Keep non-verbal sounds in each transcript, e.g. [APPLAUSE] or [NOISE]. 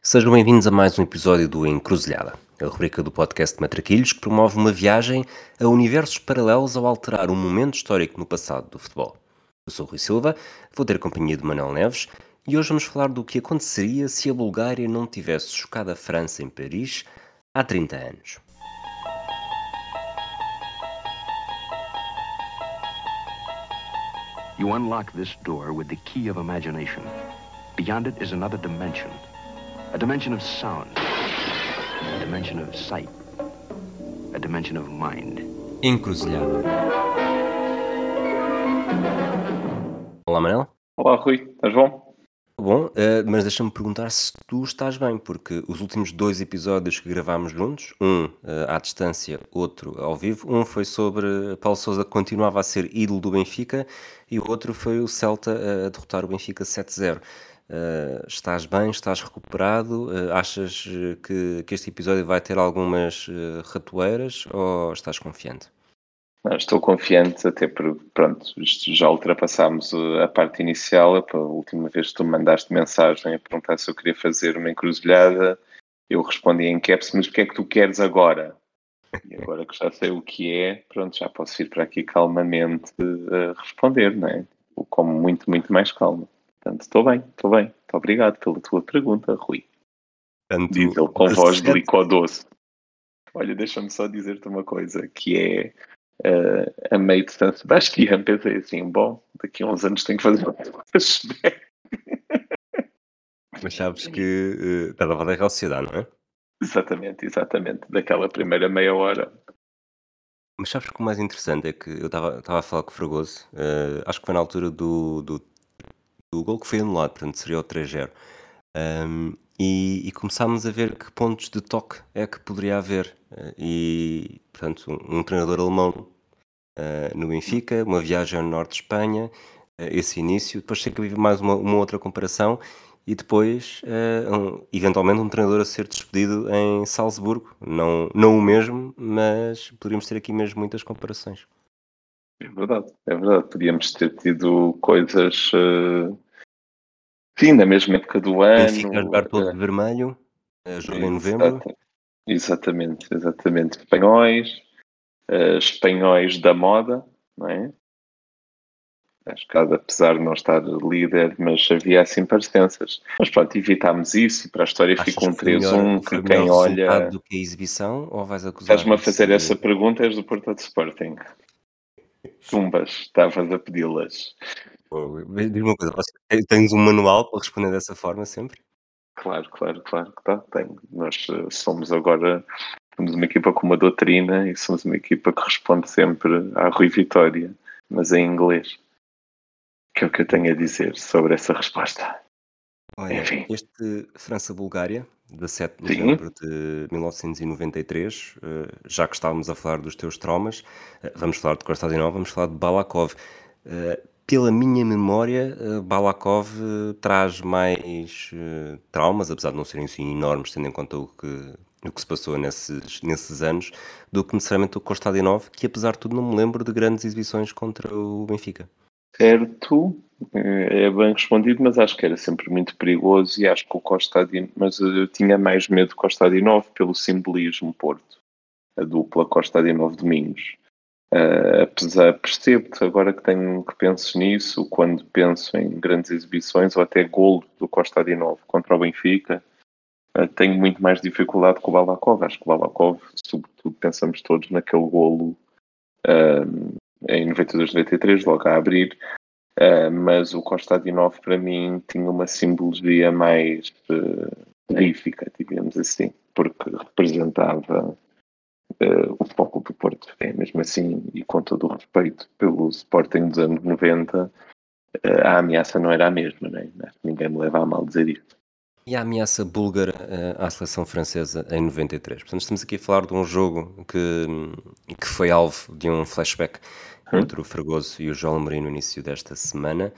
Sejam bem-vindos a mais um episódio do Encruzilhada, a rubrica do podcast Matraquilhos que promove uma viagem a universos paralelos ao alterar um momento histórico no passado do futebol. Eu sou o Rui Silva, vou ter companhia de Manuel Neves e hoje vamos falar do que aconteceria se a Bulgária não tivesse chocado a França em Paris há 30 anos. You unlock this door with the key of imagination. Beyond it is another dimension. A dimension of sound. A dimension of sight. A dimension of mind. Encruzilhada. Olá, Manel. Olá, Rui. Estás bom? Bom, eh, mas deixa-me perguntar se tu estás bem, porque os últimos dois episódios que gravámos juntos, um eh, à distância, outro ao vivo, um foi sobre Paulo Sousa que continuava a ser ídolo do Benfica e o outro foi o Celta eh, a derrotar o Benfica 7-0. Eh, estás bem? Estás recuperado? Eh, achas eh, que, que este episódio vai ter algumas eh, ratoeiras ou estás confiante? Não, estou confiante, até porque, pronto, já ultrapassámos uh, a parte inicial. A última vez que tu me mandaste mensagem a perguntar se eu queria fazer uma encruzilhada, eu respondi em caps, mas o que é que tu queres agora? E agora que já sei o que é, pronto, já posso vir para aqui calmamente uh, responder, não é? Como muito, muito mais calmo. Portanto, estou bem, estou bem. Muito obrigado pela tua pergunta, Rui. Tanto Diz ele com voz de doce. Olha, deixa-me só dizer-te uma coisa, que é eh, a meio de San Sebastián, [LAUGHS] pensei assim, bom, daqui a uns anos tenho que fazer flashback. [LAUGHS] Mas sabes que eh, estás a da Real Sociedade, não é? Exatamente, exatamente, daquela primeira meia hora. Mas sabes que o mais interessante é que eu estava estava a falar com o Fragoso, eh, acho que foi na altura do, do, do gol que foi anulado, portanto seria o 3-0. Ahm, e, e começámos a ver que pontos de toque é que poderia haver. Eh, E, portanto, um, um treinador alemão eh, no Benfica, uma viagem ao norte de Espanha, eh, esse início. Depois sei que havia mais uma, uma outra comparação. E depois, eh, um- eventualmente, um treinador a ser despedido em Salzburgo. Não, não o mesmo, mas poderíamos ter aqui mesmo muitas comparações. É verdade, é verdade. Podíamos ter tido coisas, eh, sim, na mesma época do ano. Benfica jogar todo eh, de vermelho, eh, jogo em novembro. Exata- Exatamente, exatamente. Espanhóis, eh, espanhóis da moda, não é? Acho que apesar de não estar líder, mas havia assim parecenças. Mas pronto, evitámos isso e para a história Achas fica um que foi melhor, 3-1 foi que melhor quem olha. do que a exibição ou vais acusar Estás-me a fazer de- essa pergunta, és do Porto de Sporting. Tumbas, estavas a pedi-las. Diz-me uma coisa, tens um manual para responder dessa forma sempre? Claro, claro, claro que tá, tenho. Nós eh, somos agora somos uma equipa com uma doutrina e somos uma equipa que responde sempre à Rui Vitória, mas em inglês. Que é o que eu tenho a dizer sobre essa resposta. Olha, Enfim. este França-Bulgária, 17 de Sim. novembro de 1993, eh, já que estávamos a falar dos teus traumas, eh, vamos falar de Konstantinov, vamos falar de Balakov. Eh, Pela minha memória, eh, Balakov eh, traz mais eh, traumas, apesar de não serem assim enormes, tendo em conta o que, o que se passou nesses, nesses anos, do que necessariamente o Konstantinov, que apesar de tudo não me lembro de grandes exibições contra o Benfica. Certo, eh, é bem respondido, mas acho que era sempre muito perigoso e acho que o Costa mas eu tinha mais medo do Costa pelo simbolismo Porto, a dupla Costa Domingos. Uh, apesar, percebo-te agora que tenho que penso nisso, quando penso em grandes exibições ou até golo do Costa contra o Benfica, uh, tenho muito mais dificuldade com o Balakov. Acho que o Balakov, sobretudo, pensamos todos naquele golo em 92-93, logo a abrir, uh, mas o Costa para mim tinha uma simbologia mais terrífica, digamos assim, porque representava Uh, o foco do Porto. É mesmo assim, e com todo o respeito pelo Sporting dos anos 90, uh, a ameaça não era a mesma, né? ninguém me leva a mal dizer isto. E a ameaça búlgara uh, à seleção francesa em 93. Portanto, estamos aqui a falar de um jogo que, que foi alvo de um flashback hum. entre o Fragoso e o João Amorim no início desta semana.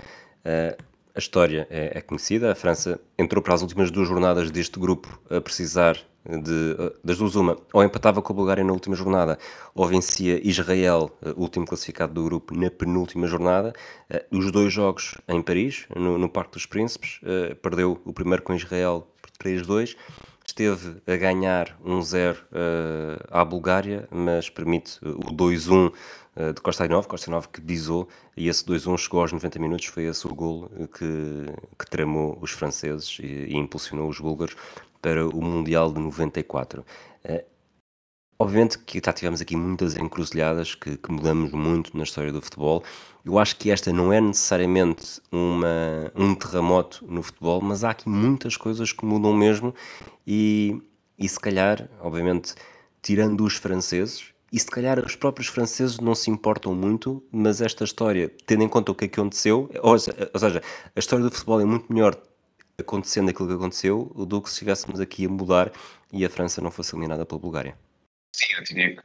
Uh, a história é, é, conhecida. A França entrou para as últimas duas jornadas deste grupo a precisar de, das duas uma. Ou empatava com a Bulgária na última jornada, ou vencia Israel, último classificado do grupo, na penúltima jornada. Os dois jogos em Paris, no, no Parque dos Príncipes. Perdeu o primeiro com Israel 3-2. Esteve a ganhar 1-0 uh, à Bulgária, mas permite o 2-1 uh, de Kostainov, Kostainov que bisou, e esse 2-1 chegou aos 90 minutos, foi esse o gol que, que tramou os franceses e, e impulsionou os búlgaros para o Mundial de 94. Uh, Obviamente que já tivemos aqui muitas encruzilhadas que, que, mudamos muito na história do futebol. Eu acho que esta não é necessariamente uma, um terremoto no futebol, mas há aqui muitas coisas que mudam mesmo e, e se calhar, obviamente, tirando os franceses, e se calhar os próprios franceses não se importam muito, mas esta história, tendo em conta o que é aconteceu, ou, seja, a história do futebol é muito melhor acontecendo aquilo que aconteceu do que se estivéssemos aqui a mudar e a França não fosse eliminada pela Bulgária. Sim, eu que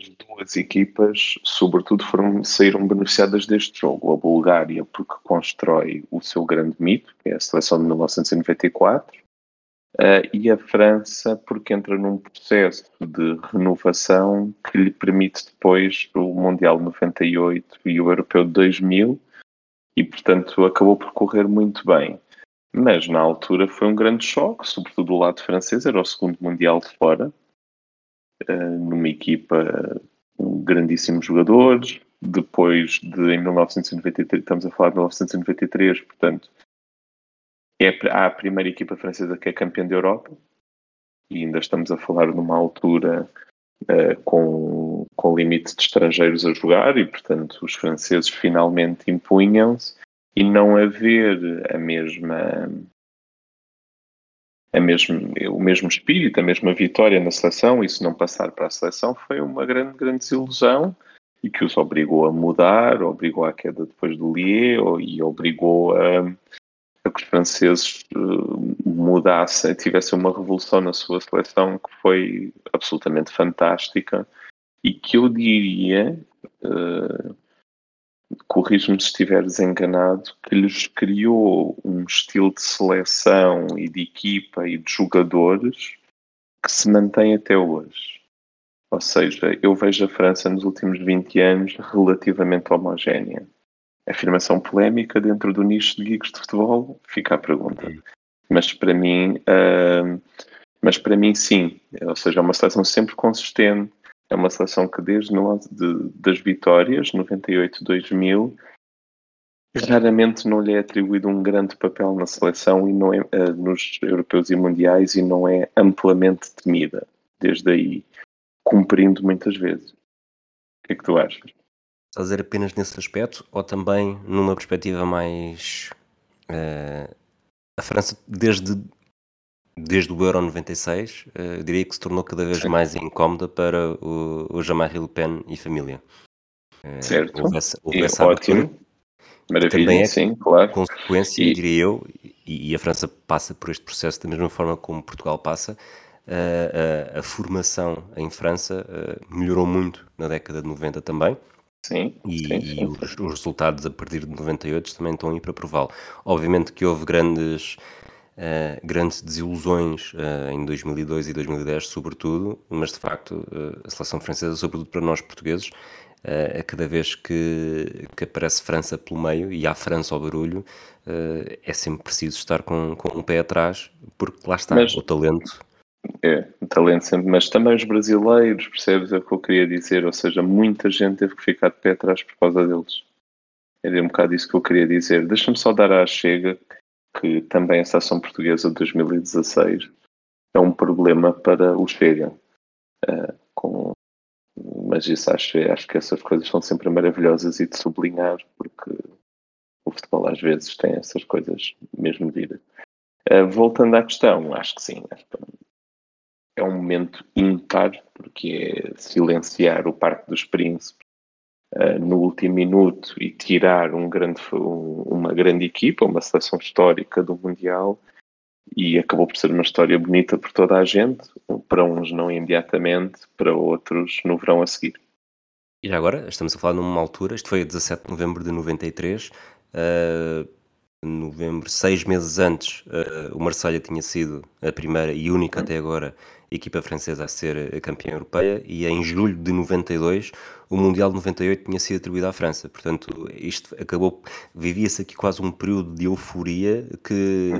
as duas equipas, sobretudo, foram, saíram beneficiadas deste jogo. A Bulgária, porque constrói o seu grande mito, que é a seleção de 1994, uh, e a França, porque entra num processo de renovação que lhe permite depois o Mundial 98 e o Europeu de 2000, e portanto acabou por correr muito bem. Mas na altura foi um grande choque, sobretudo do lado francês, era o segundo Mundial de fora, eh, numa equipa com grandíssimos jogadores. Depois de em 1993, estamos a falar de 1993, portanto, é a primeira equipa francesa que é campeã da Europa. E ainda estamos a falar numa altura uh, com, com limite de estrangeiros a jogar e, portanto, os franceses finalmente impunham-se. E não haver a mesma a mesmo, o mesmo espírito, a mesma vitória na seleção, isso não passar para a seleção foi uma grande, grande desilusão e que os obrigou a mudar, obrigou à queda depois do Lier e obrigou a, a que os franceses uh, mudassem, tivessem uma revolução na sua seleção que foi absolutamente fantástica e que eu diria uh, corrijo-me se estiver desenganado, que lhes criou um estilo de seleção e de equipa e de jogadores que se mantém até hoje. Ou seja, eu vejo a França nos últimos 20 anos relativamente homogénea. Afirmação polémica dentro do nicho de geeks de futebol, fica a pergunta. Mas para mim, uh, mas para mim sim. Ou seja, é uma seleção sempre consistente, é uma seleção que desde de, das vitórias, 98-2000, raramente não lhe é atribuído um grande papel na seleção e não é, uh, nos europeus e mundiais e não é amplamente temida desde aí, cumprindo muitas vezes. O que é que tu achas? Estás a dizer apenas nesse aspecto ou também numa perspectiva mais. Uh, a França, desde desde o Euro 96, uh, eh, diria que se tornou cada vez mais incómoda para o, o Jean-Marie Le Pen e família. Uh, certo. Houve essa, houve essa ótimo. Maravilha, também é sim, claro. consequência, e... diria eu, e, e, a França passa por este processo da mesma forma como Portugal passa, uh, a, a, formação em França melhorou muito na década de 90 também. Sim, e, sim, sim. e os, os, resultados a partir de 98 também estão aí para prová-lo. Obviamente que houve grandes Uh, grandes desilusões uh, em 2002 e 2010, sobretudo, mas de facto uh, a seleção francesa, sobretudo para nós portugueses, a cada vez que, que aparece França pelo meio e há França ao barulho, é sempre preciso estar com, com um pé atrás, porque lá está mas, o talento. É, o talento sempre, mas também os brasileiros, percebes? É o que eu queria dizer, ou seja, muita gente teve que ficar de pé atrás por causa deles. Era um bocado isso que eu queria dizer. Deixa-me só dar à chega que também a seleção portuguesa de 2016 é um problema para o Chega. Uh, com, mas isso acho, acho que essas coisas são sempre maravilhosas e de sublinhar, porque o futebol às vezes tem essas coisas mesmo vida. Uh, voltando à questão, acho que sim. É um momento ímpar, porque é silenciar o Parque dos Príncipes uh, no último minuto e tirar um grande, um, uma grande equipa, uma seleção histórica do Mundial, e acabou por ser uma história bonita por toda a gente, para uns não imediatamente, para outros no verão a seguir. E já agora, estamos a falar numa altura, isto foi a 17 de novembro de 93, uh, novembro, seis meses antes, uh, o Marselha tinha sido a primeira e única até agora equipa francesa a ser campeã europeia e em julho de 92 o Mundial de 98 tinha sido atribuído à França. Portanto, isto acabou, vivia-se aqui quase um período de euforia que,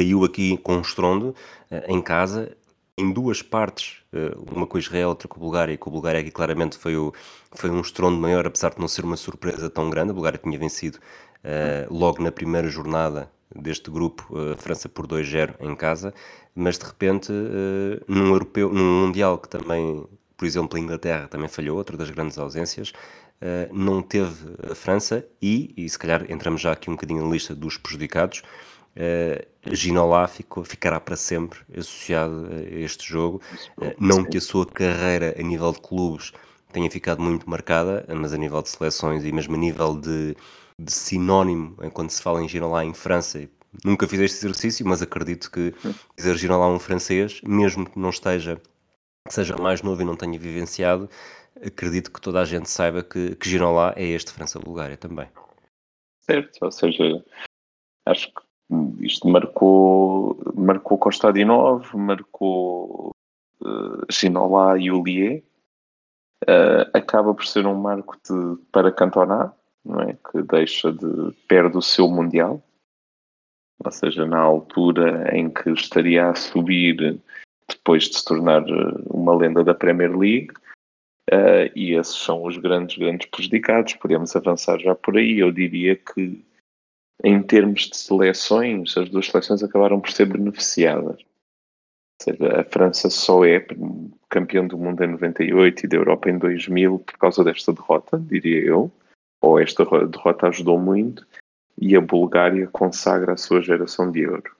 caiu aqui com um estrondo uh, em casa, em duas partes, uh, uma com Israel, outra com a Bulgária, e com a Bulgária aqui claramente foi, o, foi um estrondo maior, apesar de não ser uma surpresa tão grande. A Bulgária tinha vencido logo na primeira jornada deste grupo, a França por 2-0 em casa, mas de repente, num europeu, num Mundial que também, por exemplo, a Inglaterra também falhou, outra das grandes ausências, não teve a França e, e se calhar entramos já aqui um bocadinho na lista dos prejudicados, uh, Ginola ficou, ficará para sempre associado a este jogo. Uh, não que a sua carreira a nível de clubes tenha ficado muito marcada, mas a nível de seleções e mesmo a nível de, de sinónimo, quando se fala em Ginola em França, nunca fiz este exercício, mas acredito que dizer Ginola um francês, mesmo que não esteja, que seja mais novo e não tenha vivenciado, acredito que toda a gente saiba que, que Ginola é este França-Bulgária também. Certo, ou seja, acho que isto marcou, marcou Kostadinov, marcou uh, Ginola e Ulier. Uh, acaba por ser um marco de, para Cantona, não é? que deixa de perde o seu Mundial, ou seja, na altura em que estaria a subir depois de se tornar eh, uma lenda da Premier League. Uh, e esses são os grandes, grandes prejudicados. Podemos avançar já por aí. Eu diria que em termos de seleções, as duas seleções acabaram por ser beneficiadas. Ou seja, a França só é campeão do mundo em 98 e da Europa em 2000 por causa desta derrota, diria eu. Ou esta derrota ajudou muito. E a Bulgária consagra a sua geração de ouro.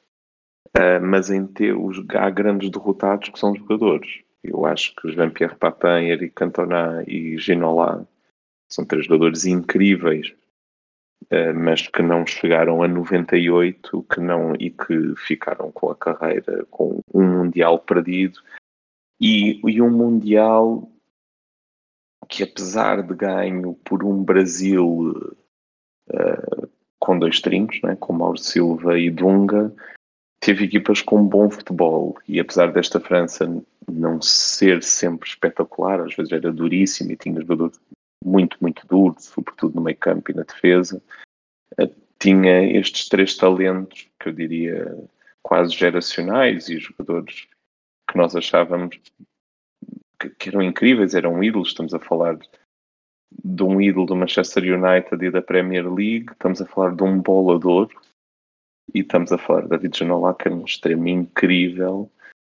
Uh, mas em ter, os, há grandes derrotados que são jogadores. Eu acho que Jean-Pierre Papin, Eric Cantona e Ginola são três jogadores incríveis eh, mas que não chegaram a 98 que não, e que ficaram com a carreira com um Mundial perdido e, e um Mundial que apesar de ganho por um Brasil uh, com dois trincos, né, com Mauro Silva e Dunga, teve equipas com bom futebol e apesar desta França não ser sempre espetacular, às vezes era duríssima e tinha jogadores muito, muito duro, sobretudo no meio campo e na defesa. Eh, tinha estes três talentos que eu diria quase geracionais e jogadores que nós achávamos que, que eram incríveis, eram ídolos. Estamos a falar de um ídolo do Manchester United e da Premier League, estamos a falar de um bolador e estamos a falar de David Ginola, que era um extremo incrível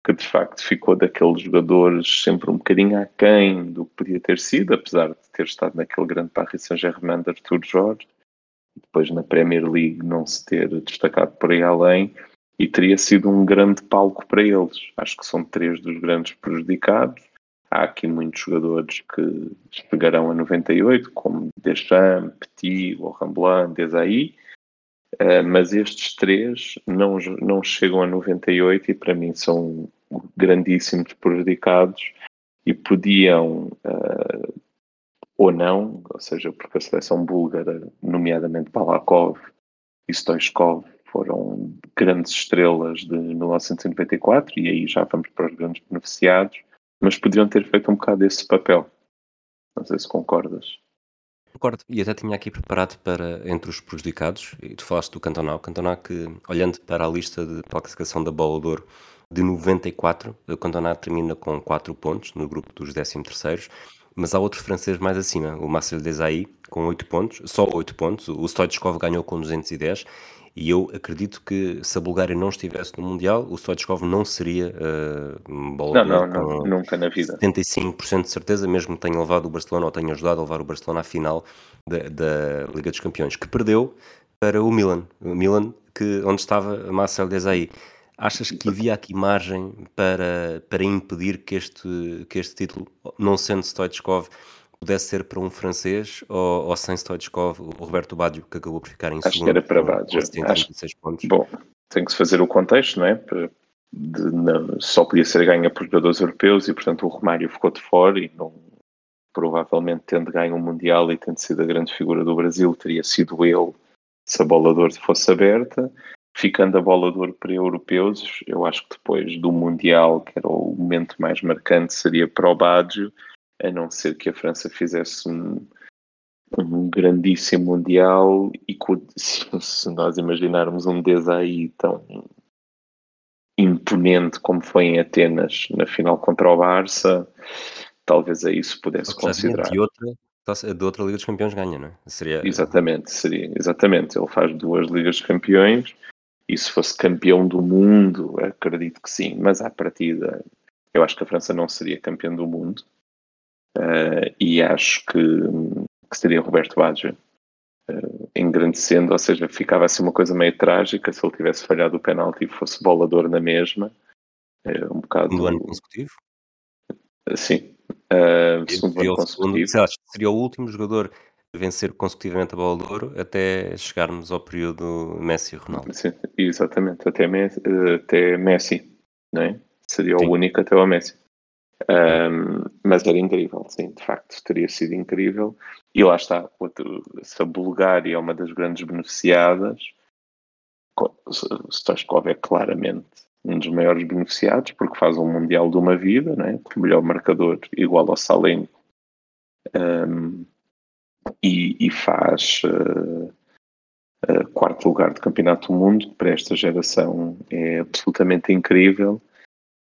que de facto ficou daqueles jogadores sempre um bocadinho aquém do que podia ter sido, apesar de ter estado naquele grande Paris Saint-Germain de Arthur Jorge, depois na Premier League não se ter destacado por aí além, e teria sido um grande palco para eles. Acho que são três dos grandes prejudicados. Há aqui muitos jogadores que chegarão a 98, como Deschamps, Petit, Laurent Blanc, Desailly, uh, mas estes três não, não chegam a 98 e para mim são grandíssimos prejudicados e podiam, uh, ou não, ou seja, porque a seleção búlgara, nomeadamente Balakov e Stoichkov, foram grandes estrelas de 1994 e aí já vamos para os grandes beneficiados, mas poderiam ter feito um bocado esse papel. Não sei se concordas. Concordo, e até tinha aqui preparado para entre os prejudicados, e tu falaste do Cantona, o Cantona que, olhando para a lista de classificação da Bola de Ouro, de 94. O Cantona termina com 4 pontos no grupo dos 13 terceiros, mas há outro francês mais acima, o Marcel Desailly, com 8 pontos, só 8 pontos. O Stoichkov ganhou com 210 e eu acredito que se a Bulgária não estivesse no Mundial, o Stoichkov não seria uh, bola não, não, não, nunca na vida. 75% de certeza, mesmo que tenha levado o Barcelona ou tenha ajudado a levar o Barcelona à final da, da Liga dos Campeões, que perdeu para o Milan. O Milan, que, onde estava Marcel Desailly. Achas que havia aqui margem para, para impedir que este, que este título, não sendo Stoichkov, pudesse ser para um francês ou, ou sem Stoichkov, o Roberto Baggio, que acabou por ficar em Acho segundo? Acho que era para Baggio. Acho... Pontos. Bom, tem que se fazer o contexto, não é? De, não, só podia ser ganha por jogadores europeus e, portanto, o Romário ficou de fora e não, provavelmente tendo ganho o um Mundial e tendo sido a grande figura do Brasil, teria sido ele se a bola de fosse aberta ficando a bola de ouro para europeus, eu acho que depois do Mundial, que era o momento mais marcante, seria para o Baggio, a não ser que a França fizesse um, um grandíssimo Mundial e [LAUGHS] se, nós imaginarmos um aí tão imponente como foi em Atenas na final contra o Barça, talvez a isso pudesse considerar. De outra, de outra Liga dos Campeões ganha, não é? Seria... Exatamente, seria, exatamente. Ele faz duas Ligas dos Campeões e se fosse campeão do mundo, acredito que sim, mas à partida eu acho que a França não seria campeão do mundo uh, e acho que, que seria Roberto Baggio uh, engrandecendo, ou seja, ficava assim uma coisa meio trágica se ele tivesse falhado o penalti e fosse bolador na mesma. Uh, um bocado. No ano consecutivo? Sim. Uh, segundo ano consecutivo. Segundo, seria o último jogador vencer consecutivamente a bola de ouro até chegarmos ao período Messi e Ronaldo. Sim, exatamente, até Messi, até Messi não é? Seria Sim. o único até o Messi. Um, mas era incrível, sim, de facto, teria sido incrível. E lá está, outro, se a Bulgária é uma das grandes beneficiadas, Stoichkov é claramente um dos maiores beneficiados, porque faz um Mundial de uma vida, né? com o melhor marcador igual ao Salenko, um, e, e, faz uh, uh, quarto lugar de Campeonato do Mundo, para esta geração é absolutamente incrível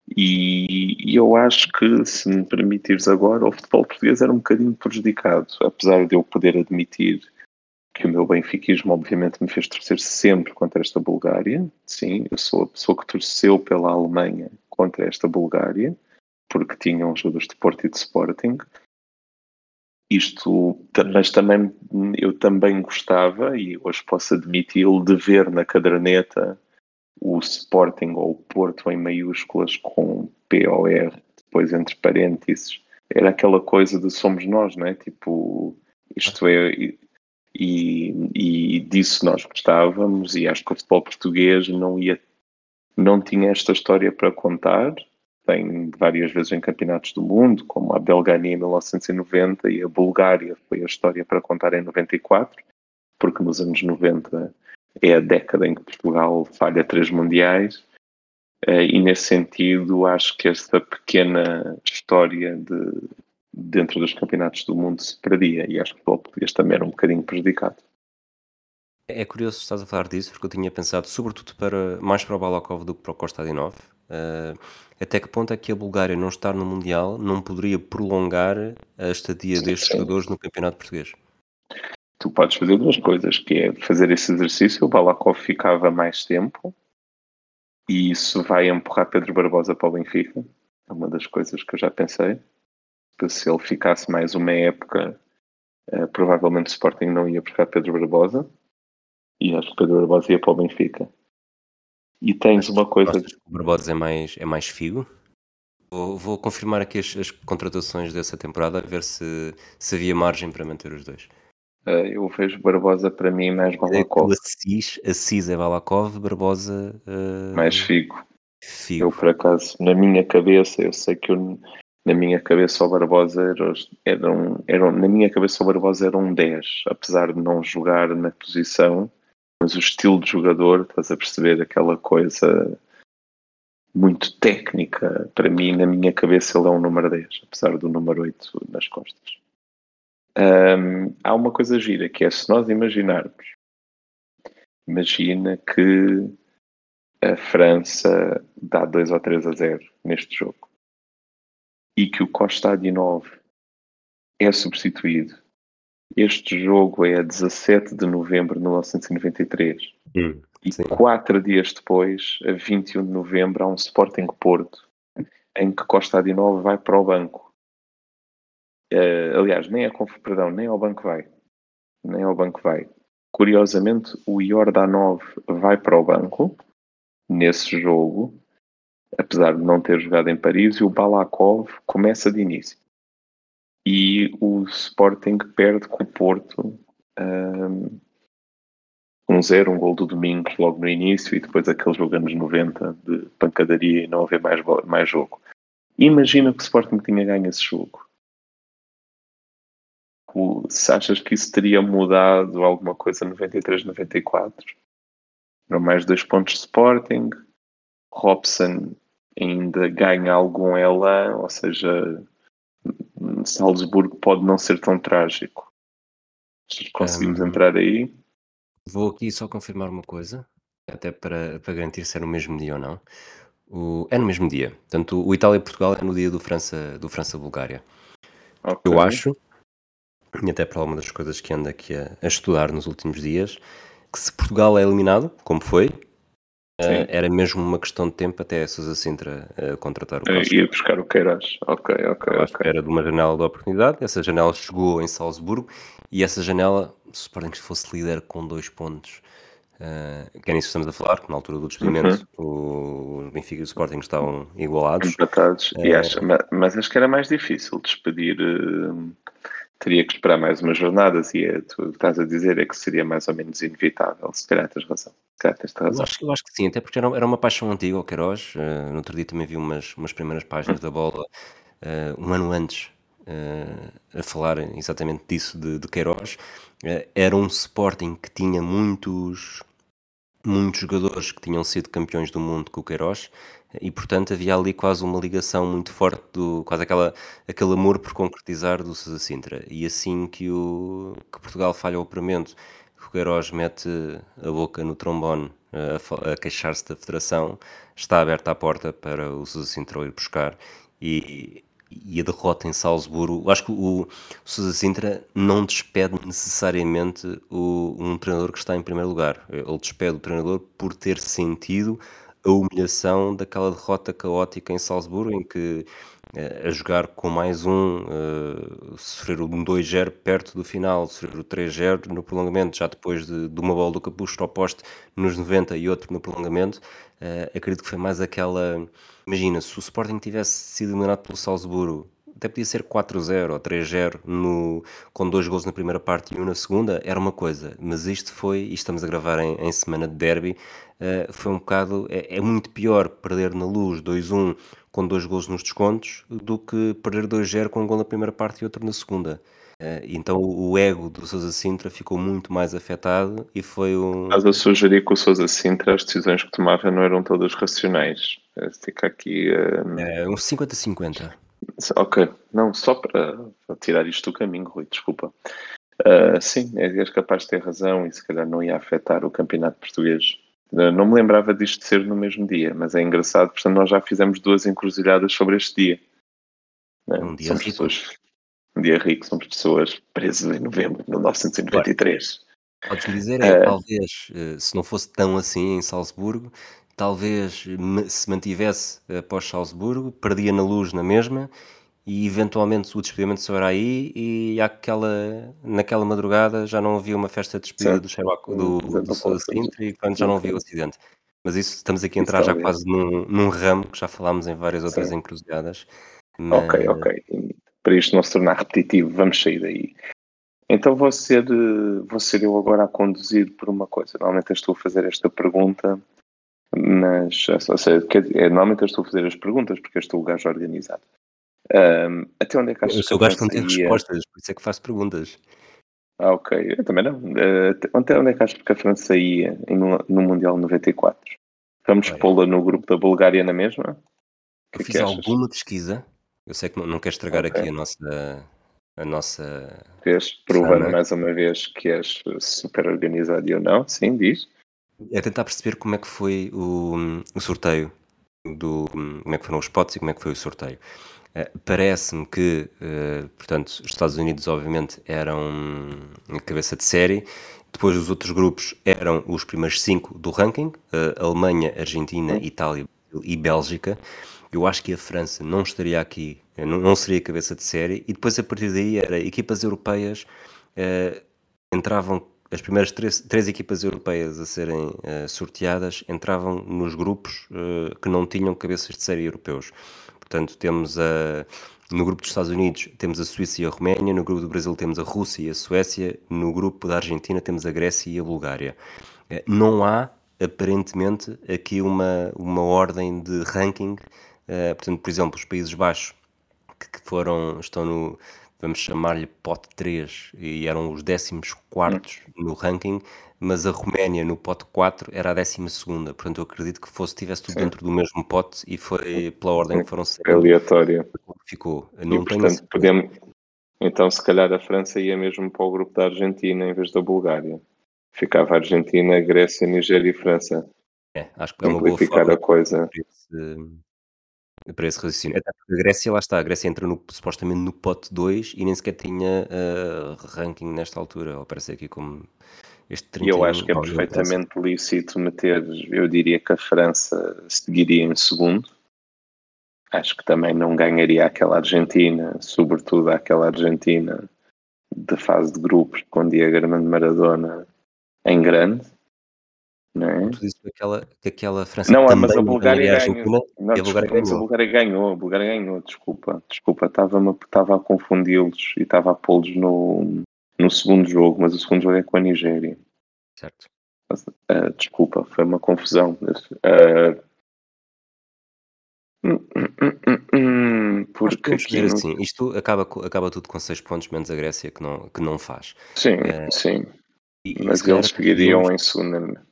e, e, eu acho que, se me permitires agora, o futebol português era um bocadinho prejudicado, apesar de eu poder admitir que o meu benfiquismo obviamente me fez torcer sempre contra esta Bulgária. Sim, eu sou a pessoa que torceu pela Alemanha contra esta Bulgária, porque tinham jogadores de Porto e de Sporting. Isto, mas também eu também gostava, e hoje posso admiti-lo, de ver na caderneta o Sporting ou o Porto em maiúsculas com POR, depois entre parênteses, era aquela coisa de somos nós, não é? Tipo, isto é. E, e, disso nós gostávamos, e acho que o futebol português não ia. não tinha esta história para contar. Tem várias vezes em campeonatos do mundo, como a Belgânia em 1990 e a Bulgária foi a história para contar em 94, porque nos anos 90 é a década em que Portugal falha três mundiais eh, e nesse sentido acho que esta pequena história de dentro dos campeonatos do mundo se perdia e acho que o futebol português também era um bocadinho prejudicado. É curioso estás a falar disso porque eu tinha pensado sobretudo para mais para o Balakov do que para o Kostadinov uh, até que ponto é que a Bulgária não estar no Mundial não poderia prolongar a estadia sim, destes sim. jogadores no campeonato português? tu podes fazer duas coisas, que é fazer esse exercício, o Balakov ficava mais tempo e isso vai empurrar Pedro Barbosa para o Benfica. É uma das coisas que eu já pensei. Que se ele ficasse mais uma época, uh, provavelmente o Sporting não ia buscar Pedro Barbosa e acho que Pedro Barbosa ia para o Benfica. E tens uma coisa. O Barbosa é mais, é mais figo? Vou, vou confirmar aqui as, as, contratações dessa temporada, a ver se, se havia margem para manter os dois. Uh, eu vejo Barbosa para mim mais Balakov. É Assis, Assis é Balakov, Barbosa. Uh... Mais Figo. Figo. Eu, por acaso, na minha cabeça, eu sei que eu, na minha cabeça o Barbosa era, era, um, era um, na minha cabeça o Barbosa era um 10, apesar de não jogar na posição, mas o estilo de jogador, estás a perceber aquela coisa muito técnica, para mim, na minha cabeça ele é um número 10, apesar do número 8 nas costas. Um, há uma coisa gira que é se nós imaginarmos, imagina que a França dá 2 ou 3 a 0 neste jogo e que o Costa Adinov é substituído. Este jogo é a 17 de novembro de 1993 hum, e quatro dias depois, a 21 de novembro, há um Sporting Porto em que Costa Adinov vai para o banco Uh, aliás, nem a perdão, nem ao banco vai. Nem ao banco vai. Curiosamente, o Jordanov vai para o banco nesse jogo, apesar de não ter jogado em Paris, e o Balakov começa de início. E o Sporting perde com o Porto um, um zero, um gol do Domingos logo no início e depois aquele jogo anos 90 de pancadaria e não haver mais, mais jogo. Imagina que o Sporting tinha ganho esse jogo se achas que isso teria mudado alguma coisa 93, 94? Eram mais dois pontos de Sporting. Robson ainda ganha algum elan, ou seja, Salzburgo pode não ser tão trágico. Conseguimos um, entrar aí. Vou aqui só confirmar uma coisa, até para, para garantir se era o mesmo dia ou não. O é no mesmo dia. Portanto, o Itália-Portugal é no dia do França do França-Bulgária. Ok. Eu acho, e até por alguma das coisas que ando aqui a a estudar nos últimos dias, que se Portugal é eliminado, como foi, Sim. era mesmo uma questão de tempo até a Sousa Sintra, eh, contratar o Eh, Costa. ir buscar o Queiroz. Ok, ok, à espera de uma janela de oportunidade, essa janela chegou em Salzburgo e essa janela, se o Sporting fosse líder com 2 pontos, eh, que é nisso que estamos a falar, que na altura do despedimento o Benfica e o Sporting estavam igualados. Empatados. E Eh, acho, ma- mas acho que era mais difícil despedir. eh, teria que esperar mais umas jornadas e é, tu estás a dizer é que seria mais ou menos inevitável. Se calhar tens razão. Tens Eu razão. acho, eu acho que sim, até porque era, era uma paixão antiga o Queiroz. eh, no outro dia também vi umas, umas primeiras páginas da bola, eh, um ano antes, eh, a falar exatamente disso de, de Queiroz. Eh, era um Sporting que tinha muitos, muitos jogadores que tinham sido campeões do mundo com o Queiroz e portanto havia ali quase uma ligação muito forte do quase aquela aquele amor por concretizar do Sousa Sintra e assim que o que Portugal falha o apuramento que o Queiroz mete a boca no trombone a, a queixar-se da Federação está aberta a porta para o Sousa Sintra ir buscar e, e a derrota em Salzburgo, acho que o, o Sousa Sintra não despede necessariamente o- um treinador que está em primeiro lugar. Ele despede o treinador por ter sentido a humilhação daquela derrota caótica em Salzburgo, em que a jogar com mais um, eh, sofrer um 2-0 perto do final, sofrer o 3-0 no prolongamento, já depois de, de uma bola do Capucho ao poste nos 90 e outro no prolongamento, eh, acredito que foi mais aquela. Imagina, se o Sporting tivesse sido eliminado pelo Salzburgo, até podia ser 4-0 ou 3-0 no, com dois gols na primeira parte e um na segunda, era uma coisa, mas isto foi, e estamos a gravar em, em semana de derby, eh, foi um bocado, é, é muito pior perder na luz 2-1 com dois gols nos descontos do que perder 2-0 com um gol na primeira parte e outro na segunda. Eh, então o ego do Sousa Sintra ficou muito mais afetado e foi um. Estás a sugerir que o Sousa Sintra, as decisões que tomava não eram todas racionais. Eh, Fica aqui. eh, É, uns 50-50. Ok, não, só para, para tirar isto do caminho, Rui, desculpa. Ah, sim, é- és capaz de ter razão e se calhar não ia afetar o campeonato português. Ah, Não me lembrava disto ser no mesmo dia, mas é engraçado, portanto nós já fizemos duas encruzilhadas sobre este dia. né? Um dia Somos rico. pessoas, um dia rico, somos pessoas presas em novembro de 1993. Podes-me dizer é, Eh, talvez, eh, se não fosse tão assim em Salzburgo, talvez se mantivesse após Salzburgo, perdia na luz na mesma e eventualmente o despedimento só era aí e aquela, naquela madrugada já não havia uma festa de despedida Certo. do, Sherlock, do, Hum, do Sousa Sintra e portanto já não havia o acidente. Mas isso estamos aqui a Isso entrar já quase num, num ramo que já falámos em várias outras Sim. encruzilhadas. Ok, mas- ok. E Para isto não se tornar repetitivo, vamos sair daí. Então vou ser, vou ser eu agora a conduzir por uma coisa. Normalmente eu estou a fazer esta pergunta, mas ou seja, é, normalmente eu estou a fazer as perguntas porque eu estou o gajo organizado. Ahm, até onde é que achas Eu que que não França tem ia? respostas, por isso é que faço perguntas. Ah, ok. Eu também não. Eh, até- onde é que achas que a França ia no, no Mundial 94? Vamos pô-la no grupo da Bulgária na mesma? O Eu que é fiz que achas? alguma pesquisa. Eu sei que não, não quero estragar Ok. aqui a nossa, a nossa. Queres provar mais uma vez que és super organizado e eu não? Sim, diz. É tentar perceber como é que foi o, o sorteio do como é que foram os potes e como é que foi o sorteio. Eh, Parece-me que, eh, portanto, os Estados Unidos obviamente eram a cabeça de série. Depois os outros grupos eram os primeiros cinco do ranking: eh, Alemanha, Argentina, Itália e Bélgica. Eu acho que a França não estaria aqui, não, seria cabeça de série. E depois a partir daí era equipas europeias entravam as primeiras três, três equipas europeias a serem eh, sorteadas entravam nos grupos eh, que não tinham cabeças de série europeus. Portanto, temos a, no grupo dos Estados Unidos temos a Suíça e a Roménia, no grupo do Brasil temos a Rússia e a Suécia, no grupo da Argentina temos a Grécia e a Bulgária. Eh, Não há, aparentemente, aqui uma, uma ordem de ranking. eh, portanto, por exemplo, os Países Baixos que que foram, estão no, vamos chamar-lhe pote 3, e eram os décimos quartos no ranking, mas a Roménia no pote 4 era a décima segunda, portanto eu acredito que fosse, tivesse tudo Sim. dentro do mesmo pote e foi pela ordem Sim. que foram saindo aleatório. que ficou. E Não a portanto podemos. Então se calhar a França ia mesmo para o grupo da Argentina em vez da Bulgária. Ficava a Argentina, Grécia, Nigéria e França. É, acho que é uma boa forma a coisa. para esse, para esse raciocínio. Até porque a Grécia, lá está, a Grécia entra no, supostamente no pote 2 e nem sequer tinha uh, ranking nesta altura. Ou parece aqui como este 31. E eu acho que é perfeitamente lícito meter, eu diria que a França seguiria em segundo. Acho que também não ganharia aquela Argentina, sobretudo aquela Argentina de fase de grupos com Diego Armando Maradona em grande. Não é? Tu dizes que aquela, que aquela França Não, também mas a Bulgária ganhou. Não, a Bulgária desculpa, a ganhou. Bulgária ganhou, a Bulgária ganhou, desculpa, desculpa, estava a confundi-los e estava a pô-los no, no segundo jogo, mas o segundo jogo é com a Nigéria. Certo. Ah, desculpa, foi uma confusão. Nós [CLEARS THROAT] porque aqui no- assim, isto acaba, acaba tudo com 6 pontos, menos a Grécia, que não, que não faz. Sim, Eh, sim, E, mas eles podíamos- em segunda.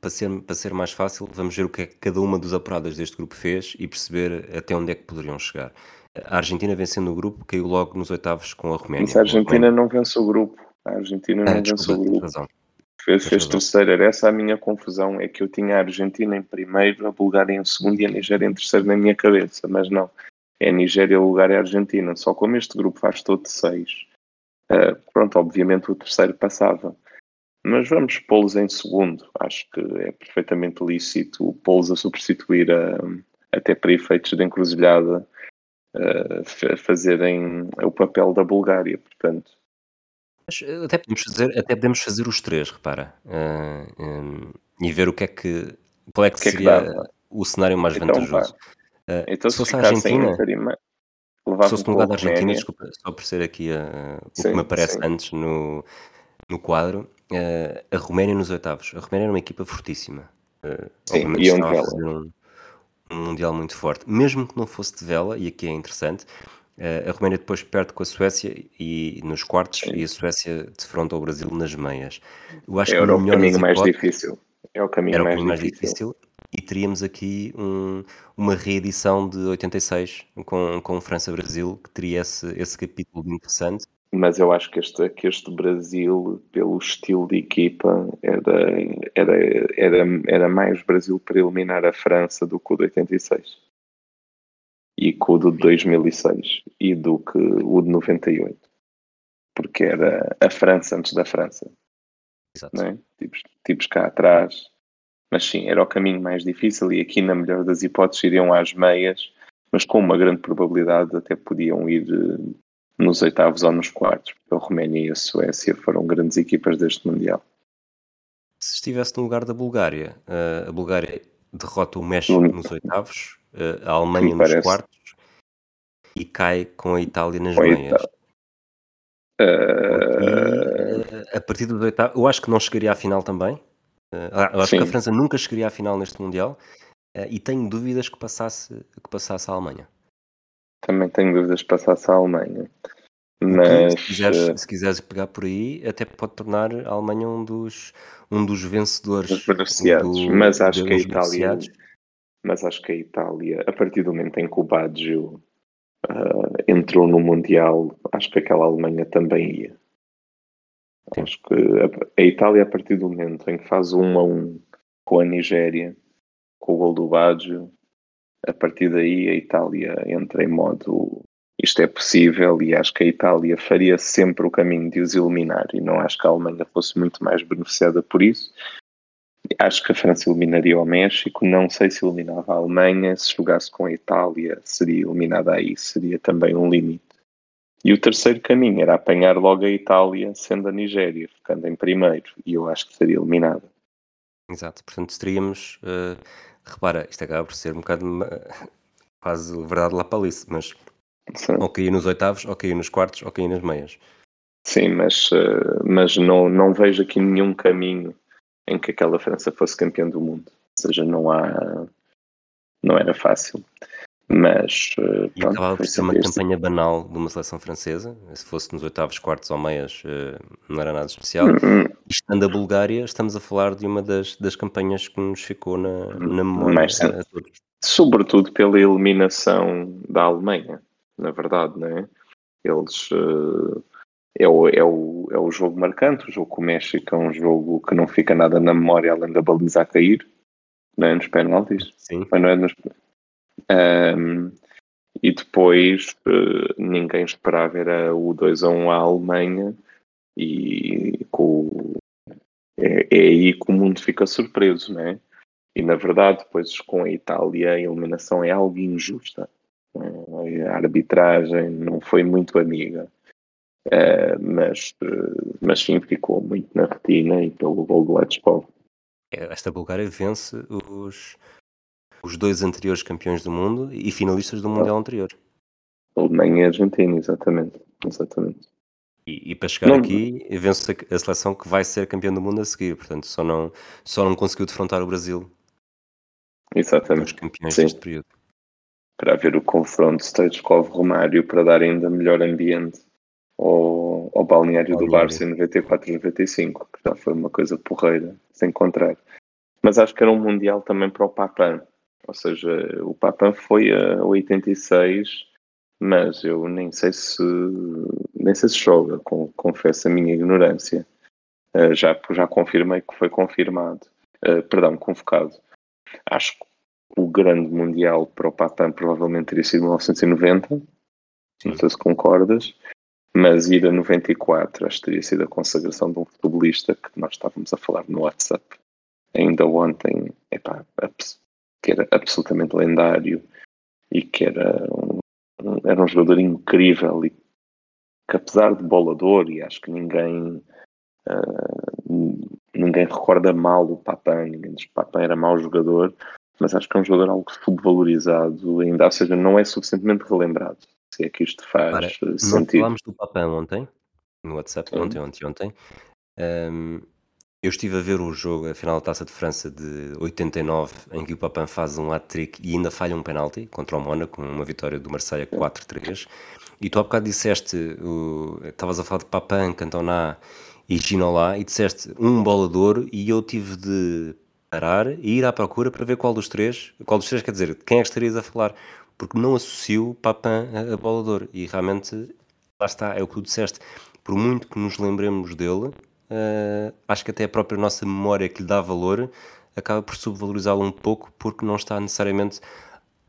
para ser, para ser mais fácil, vamos ver o que é que cada uma dos apuradas deste grupo fez e perceber até onde é que poderiam chegar. A Argentina vencendo o grupo caiu logo nos oitavos com a Roménia. Mas a Argentina não vence o grupo. A Argentina Ah, não vence desculpa, o grupo. razão. Fez, fez razão. terceiro. Era essa a minha confusão. É que eu tinha a Argentina em primeiro, a Bulgária em segundo e a Nigéria em terceiro na minha cabeça. Mas não. É a Nigéria, Bulgária e a Argentina. Só como este grupo faz todo seis. ah, pronto, obviamente o terceiro passava. Mas vamos pô-los em segundo. Acho que é perfeitamente lícito pô-los a substituir a, até para efeitos de encruzilhada fa- fazerem o papel da Bulgária. Portanto, Mas eh, até podemos fazer, até podemos fazer os três, repara, eh, em, e ver o que é que, qual é que, O que é que seria dava? o cenário mais Então, vantajoso. Eh, Então, se se fosse a Argentina, se fosse no lugar da Argentina, desculpa, só por ser aqui o que Sim, me aparece sim. antes no, no quadro, a Roménia nos oitavos. A Roménia era uma equipa fortíssima. Eh, Sim, obviamente iam de estava a vela. fazer um, um Mundial muito forte. Mesmo que não fosse de vela, e aqui é interessante, eh, a Roménia depois perde com a Suécia e nos quartos Sim. e a Suécia defronta o Brasil nas meias. Eu acho que Era no o melhor das caminho mais difícil. É o caminho era o mais caminho mais difícil. difícil e teríamos aqui um- uma reedição de 86 com, com França-Brasil que teria esse, esse capítulo interessante. Mas eu acho que este, que este Brasil, pelo estilo de equipa, era, era, era, era mais Brasil para eliminar a França do que o de 86. E que o de 2006. E do que o de 98. Porque era a França antes da França. Exato. é? Tipos, tipos cá atrás. Mas sim, era o caminho mais difícil e aqui, na melhor das hipóteses, iriam às meias, mas com uma grande probabilidade até podiam ir eh, nos oitavos ou nos quartos. porque A Roménia e a Suécia foram grandes equipas deste Mundial. Se estivesse no lugar da Bulgária, eh, a Bulgária derrota o México Hum. nos oitavos, eh, a Alemanha nos quartos e cai com a Itália nas a meias. E, eh, a partir dos oitavos, eu acho que não chegaria à final também. Eu acho que a Sim. França nunca chegaria à final neste Mundial e tenho dúvidas que passasse, que passasse a Alemanha. também tenho dúvidas de passar-se à Alemanha. Mas se quiseres, eh, se quiseres pegar por aí, até pode tornar a Alemanha um dos, um dos vencedores os beneficiados. do, Mas acho dos que a Itália. Mas acho que a Itália, a partir do momento em que o Baggio ah, entrou no Mundial, acho que aquela Alemanha também ia. Sim. Acho que a, a Itália, a partir do momento em que faz 1 a 1 com a Nigéria, com o gol do Baggio, a partir daí a Itália entra em modo isto é possível e acho que a Itália faria sempre o caminho de os eliminar e não acho que a Alemanha fosse muito mais beneficiada por isso. Acho que a França eliminaria o México, não sei se eliminava a Alemanha, se jogasse com a Itália seria eliminada aí, seria também um limite. E o terceiro caminho era apanhar logo a Itália, sendo a Nigéria, ficando em primeiro, e eu acho que seria eliminada. Exato, portanto teríamos, eh, repara, isto acaba por ser um bocado uma- quase verdade lá para Alice, mas Sim, ou cair nos oitavos, ou cair nos quartos, ou cair nas meias. Sim, mas, eh, mas não, não vejo aqui nenhum caminho em que aquela França fosse campeã do mundo. Ou seja, não há. Não era fácil. Mas. eh, E pronto, acabava por ser uma campanha banal de uma seleção francesa. Se fosse nos oitavos, quartos ou meias, eh, não era nada especial. Hum, estando a Bulgária, estamos a falar de uma das, das campanhas que nos ficou na, na memória. Sobretudo pela eliminação da Alemanha, na verdade, não é? Eles. eh, é, o, é, o, é o jogo marcante. O jogo com o México é um jogo que não fica nada na memória além da baliza a cair. não é nos penaltis? Sim. Ou não é nos... Um, e depois uh, ninguém esperava, era o 2 a 1 à Alemanha e com, é, é aí que o mundo fica surpreso, não é? E na verdade, depois com a Itália, a eliminação é algo injusta. É? A arbitragem não foi muito amiga. Uh, mas, uh, mas sim, ficou muito na retina e pelo gol do Letchkov. Esta Bulgária vence os, os dois anteriores campeões do mundo e finalistas do Mundial anterior. Alemanha e Argentina, exatamente. exatamente. E, e para chegar não, aqui, vence a, a, seleção que vai ser campeã do mundo a seguir, portanto, só não, só não conseguiu defrontar o Brasil. Exatamente. Os campeões Sim. deste período. Para haver o confronto Stoichkov-Romário para dar ainda melhor ambiente ao, ao balneário, do Barça em 94-95, que já foi uma coisa porreira, sem encontrar. Mas acho que era um Mundial também para o Papan. Ou seja, o Papan foi a 86, mas eu nem sei se nem sei se joga, confesso a minha ignorância. Uh, já, já confirmei que foi confirmado, uh, perdão, convocado. Acho que o grande Mundial para o Papan provavelmente teria sido 1990, Sim. não sei se concordas, mas ir a 94 acho que teria sido a consagração de um futebolista que nós estávamos a falar no WhatsApp ainda ontem, epá, que era absolutamente lendário e que era um, era um jogador incrível e que apesar de bolador, e acho que ninguém uh, ninguém recorda mal o Papan, ninguém diz que o Papan era mau jogador, mas acho que é um jogador algo subvalorizado, ainda, ou seja, não é suficientemente relembrado. Se é que isto faz Para, sentido. Não falámos do Papan ontem, no WhatsApp, hum. ontem, ontem, ontem. Um, eu estive a ver o jogo, a final da Taça de França de 89, em que o Papin faz um hat-trick e ainda falha um penalti contra o Mónaco, uma vitória do Marseille 4-3. E tu há bocado disseste, estavas a falar de Papin, Cantona e Ginola, e disseste um bolador e eu tive de parar e ir à procura para ver qual dos três, qual dos três quer dizer, quem é que estarias a falar, porque não associo Papin a, bolador. E realmente, lá está, é o que tu disseste, por muito que nos lembremos dele, uh, acho que até a própria nossa memória que lhe dá valor acaba por subvalorizá-lo um pouco porque não está necessariamente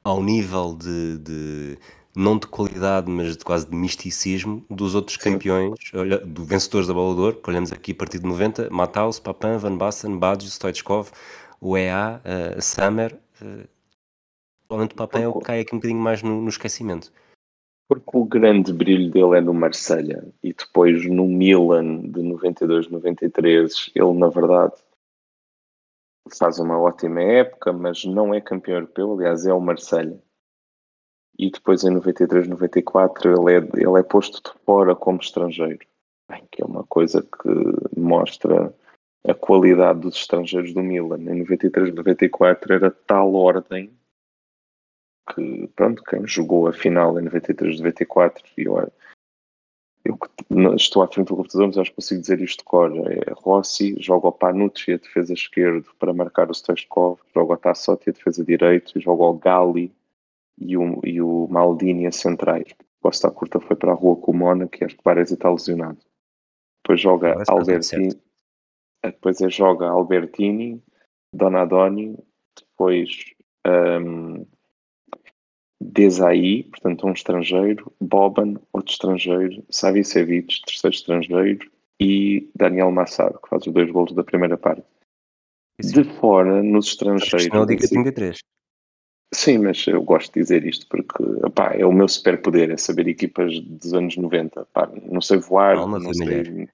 ao nível de, de, não de qualidade, mas de quase de misticismo dos outros Sim. campeões, olha, do vencedores da Bola de Ouro, que olhamos aqui a partir de 90, Matthaus, Papin, Van Basten, Badge, Stoichkov, o EA, uh, Summer, uh, provavelmente o Papin é o que cai aqui um bocadinho mais no, no esquecimento. Porque o grande brilho dele é no Marselha e depois no Milan de 92, 93, ele na verdade faz uma ótima época, mas não é campeão europeu, aliás é o Marselha. E depois em 93, 94 ele é, ele é posto de fora como estrangeiro, Bem, que é uma coisa que mostra a qualidade dos estrangeiros do Milan. Em 93, 94 era tal ordem que, pronto, quem jogou a final em 93, 94, e eu, eu estou à frente do computador, mas acho que consigo dizer isto de cor. É Rossi, joga o Panucci, a defesa esquerda, para marcar o Stoichkov, joga o Tassotti, a defesa direito, joga o Gali e o, e o Maldini a centrais. Costa Curta foi para a rua com o Mónaco e acho que Varese está lesionado. Depois joga Albertini, depois é joga Albertini, Donadoni, depois um, Desai, portanto um estrangeiro, Boban, outro estrangeiro, Savicevic, terceiro estrangeiro, e Daniel Massaro, que faz os dois golos da primeira parte. De fora, nos estrangeiros. Não diga 33. Sim, mas eu gosto de dizer isto porque opá, é o meu superpoder, é saber equipas dos anos 90. Opá, não sei voar, não, não sei,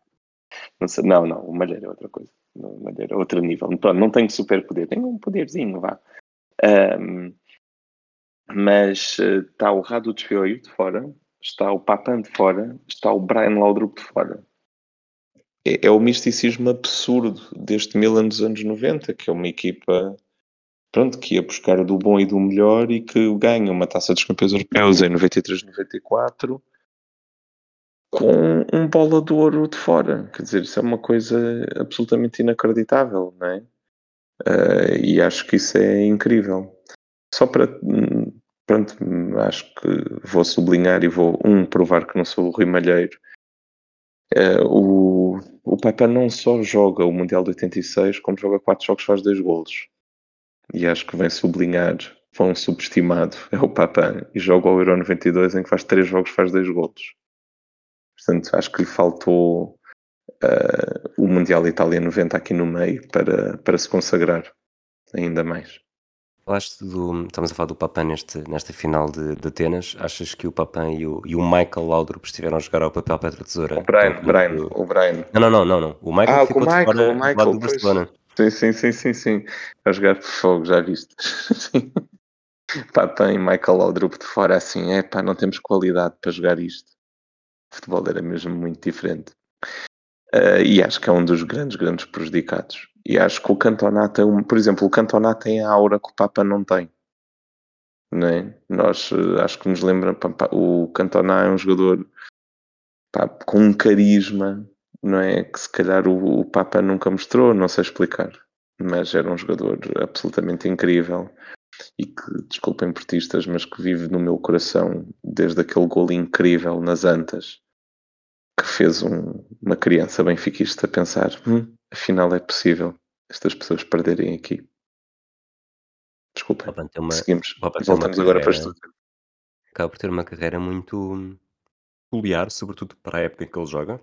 não, sei, não, não, o Malheiro é outra coisa. O Malheiro é outro nível. Pronto, não tenho superpoder, tenho um poderzinho, vá. Um, mas está uh, o Radu Desfioio de fora, está o Papan de fora, está o Brian Laudrup de fora. É, é, o misticismo absurdo deste Milan dos anos 90, que é uma equipa pronto, que ia buscar do bom e do melhor e que ganha uma taça dos campeões europeus em 93, 94 com um bola de ouro de fora. Quer dizer, isso é uma coisa absolutamente inacreditável, não é? Uh, e acho que isso é incrível. Só para pronto, acho que vou sublinhar e vou, um, provar que não sou o Rui Malheiro. Uh, o, o Papa não só joga o Mundial de 86, como joga quatro jogos, faz dois golos. E acho que vem sublinhar um subestimado é o Papan e joga o Euro 92 em que faz três jogos faz dois golos. Portanto, acho que lhe faltou uh, o Mundial Itália 90 aqui no meio para, para se consagrar ainda mais. Falaste do. Estamos a falar do Papan neste, nesta final de, de Atenas. Achas que o Papan e o, e o Michael Laudrup estiveram a jogar ao papel Petra Tesoura? O Brian, Brian, do... o Brian. Não, não, não, não. O Michael ah, ficou o Michael, fora, o Michael, do Barcelona. Sim, sim, sim, sim, sim. A jogar de fogo, já viste. [LAUGHS] Papan e Michael Laudrup de fora assim, é pá, não temos qualidade para jogar isto. O futebol era mesmo muito diferente. Uh, e acho que é um dos grandes, grandes prejudicados. E acho que o Cantona tem, um, por exemplo, o Cantona tem a aura que o Papa não tem. Não é? Nós uh, acho que nos lembra, o Cantona é um jogador pá, com um carisma, não é? Que se calhar o, o Papa nunca mostrou, não sei explicar. Mas era um jogador absolutamente incrível e que, desculpem portistas, mas que vive no meu coração desde aquele gol incrível nas Antas que fez um, uma criança benfiquista pensar hum, afinal é possível estas pessoas perderem aqui. Desculpem, uma, seguimos. Voltamos agora para isto. Acaba por ter uma carreira muito peculiar, sobretudo para a época em que ele joga.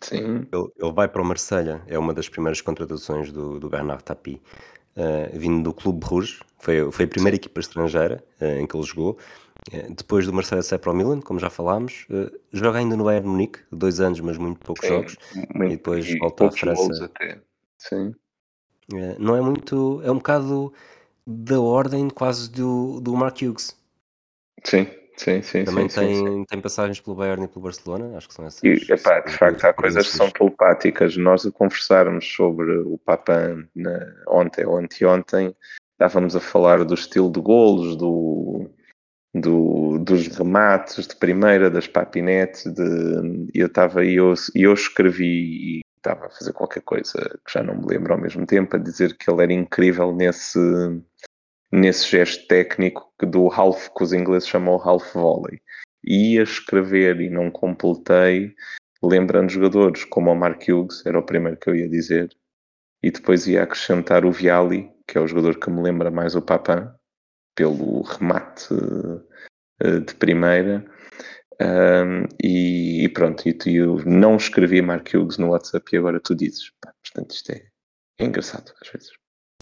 Sim. Ele, ele vai para o Marselha é uma das primeiras contratações do, do Bernard Tapie, uh, vindo do Clube Rouge. Foi, foi a primeira equipa estrangeira uh, em que ele jogou. Eh, depois do Marcelo sai para o Milan, como já falámos, uh, joga ainda no Bayern Munique, dois anos, mas muito poucos Sim, jogos, muito, e depois e volta à França. Até. Sim. Não é muito, é um bocado da ordem quase do, do Mark Hughes. Sim, sim, sim. Também sim, tem, sim, tem passagens pelo Bayern e pelo Barcelona, acho que são essas. E, epá, de facto, há coisas que são telepáticas. Nós a conversarmos sobre o Papan ontem ou anteontem, estávamos a falar do estilo de golos, do do, dos remates de primeira, das papinetes, de, eu estava e eu, eu escrevi e estava a fazer qualquer coisa que já não me lembro ao mesmo tempo, a dizer que ele era incrível nesse, nesse gesto técnico que do half, que os ingleses chamam half volley. Ia escrever e não completei, lembrando jogadores como o Mark Hughes, era o primeiro que eu ia dizer, e depois ia acrescentar o Viali, que é o jogador que me lembra mais o Papin, pelo remate uh, de primeira. Um, e, e, pronto, e eu não escrevi Mark Hughes no WhatsApp e agora tu dizes. Pá, portanto, isto é engraçado às vezes.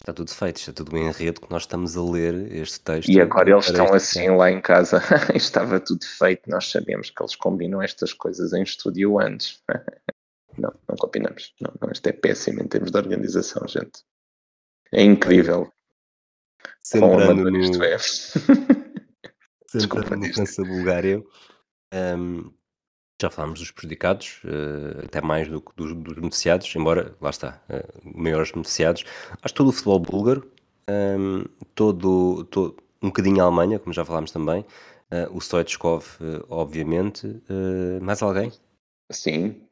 Está tudo feito, está tudo bem enredo que nós estamos a ler este texto. E agora eles estão assim lá em casa. [LAUGHS] Estava tudo feito, nós sabemos que eles combinam estas coisas em estúdio antes. [LAUGHS] não, não combinamos. Não, não, isto é péssimo em termos de organização, gente. É incrível. [LAUGHS] Centrando no... Isto é. Centrando no França-Bulgária. Um, já falámos dos prejudicados, uh, até mais do que dos, dos, beneficiados, embora, lá está, uh, maiores beneficiados. Acho todo o futebol búlgaro, um, todo, todo, um bocadinho a Alemanha, como já falámos também, uh, o Stoichkov, obviamente. mais alguém? Sim,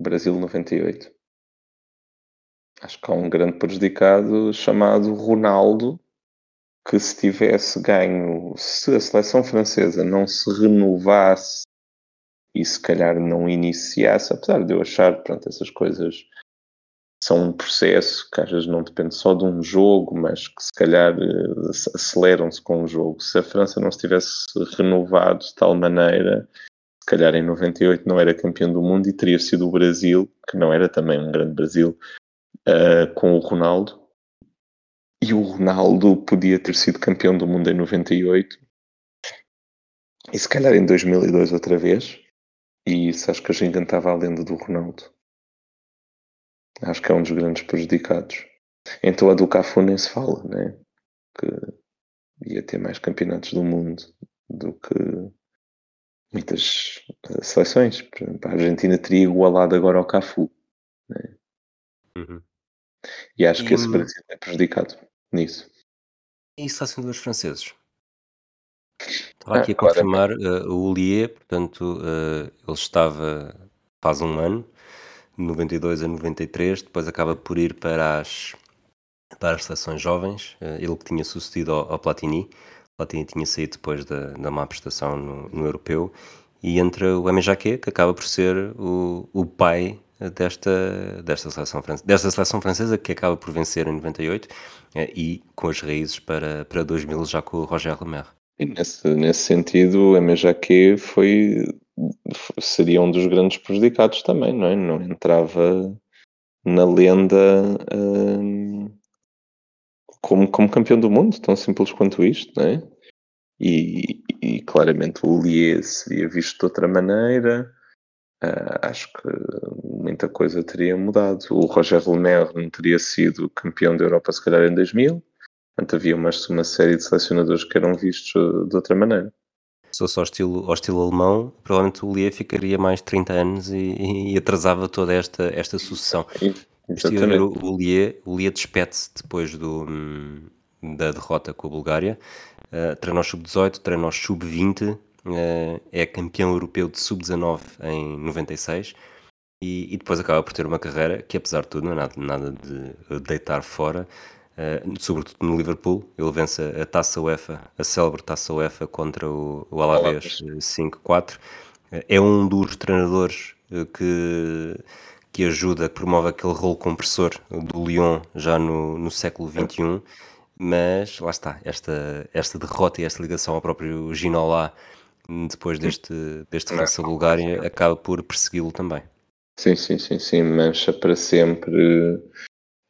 Brasil 98. Acho que há um grande prejudicado chamado Ronaldo, que se tivesse ganho, se a seleção francesa não se renovasse e se calhar não iniciasse, apesar de eu achar, pronto, essas coisas são um processo que às vezes não depende só de um jogo, mas que se calhar eh, aceleram-se com o jogo. Se a França não se tivesse renovado de tal maneira, se calhar em 98 não era campeão do mundo e teria sido o Brasil, que não era também um grande Brasil, uh, com o Ronaldo, e o Ronaldo podia ter sido campeão do mundo em 98 e se calhar em 2002 outra vez. E isso acho que a gente cantava a lenda do Ronaldo. Acho que é um dos grandes prejudicados. Então a do Cafu nem se fala, né? Que ia ter mais campeonatos do mundo do que muitas eh, seleções. a Argentina teria igualado agora ao Cafu. Né? Uhum. E acho e... que esse Brasil é prejudicado nisso. E selecionadores franceses? Estava aqui a confirmar uh, o Lier, portanto, uh, ele estava faz um ano, 92 a 93, depois acaba por ir para as, para as seleções jovens, uh, ele que tinha sucedido ao, ao Platini, Platini tinha saído depois da, da má prestação no, no europeu, e entra o M. Jacquet, que acaba por ser o, o pai desta, desta, seleção, desta seleção francesa que acaba por vencer em 98 eh, e com as raízes para, para 2000 já com o Roger Lemaire. E nesse, nesse sentido, a Mejaque foi seria um dos grandes prejudicados também, não é? Não entrava na lenda hum, como, como campeão do mundo, tão simples quanto isto, não é? E, e claramente o Lier seria visto de outra maneira. Uh, acho que muita coisa teria mudado. O Roger Lemaire não teria sido campeão da Europa, se calhar, em 2000. Portanto, havia uma, uma série de selecionadores que eram vistos de outra maneira. Se fosse ao estilo, ao estilo alemão, provavelmente o Lia ficaria mais 30 anos e, e atrasava toda esta, esta sucessão. Ver o, o Lia, o Lia despede-se depois do, hum, da derrota com a Bulgária. Uh, treinou sub-18, treinou sub-20, uh, é campeão europeu de sub-19 em 96 e, e, depois acaba por ter uma carreira que, apesar de tudo, não é nada, nada de deitar fora. Uh, sobretudo no Liverpool, ele vence a, taça UEFA, a célebre taça UEFA contra o, o Alavés 5-4. Uh, é um dos treinadores uh, que, que ajuda, que promove aquele rolo compressor do Lyon já no, no século XXI, mas lá está, esta, esta derrota e esta ligação ao próprio Ginola depois deste, deste França-Bulgária acaba por persegui-lo também. Sim, sim, sim, sim, mancha para sempre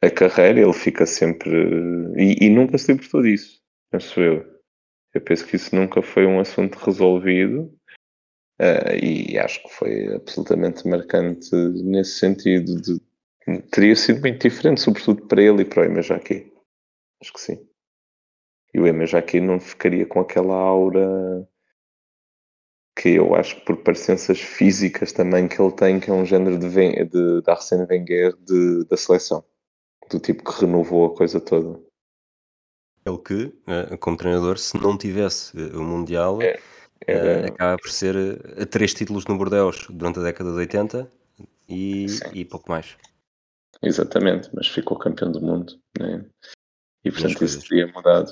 a carreira, ele fica sempre. E, e, nunca se libertou disso, penso eu. Eu penso que isso nunca foi um assunto resolvido uh, e acho que foi absolutamente marcante nesse sentido. De, teria sido muito diferente, sobretudo para ele e para o Ema Jaqui. Acho que sim. E o Ema Jaqui não ficaria com aquela aura que eu acho que por parecenças físicas também que ele tem, que é um género de, de, de Arsène Wenger de, da seleção do tipo que renovou a coisa toda. Ele que, eh, como treinador, se não tivesse eh, o Mundial, é, é... acaba por ser a três títulos no Bordeaux durante a década de 80 e, e pouco mais. Exatamente, mas ficou campeão do mundo, né? E portanto isso teria mudado.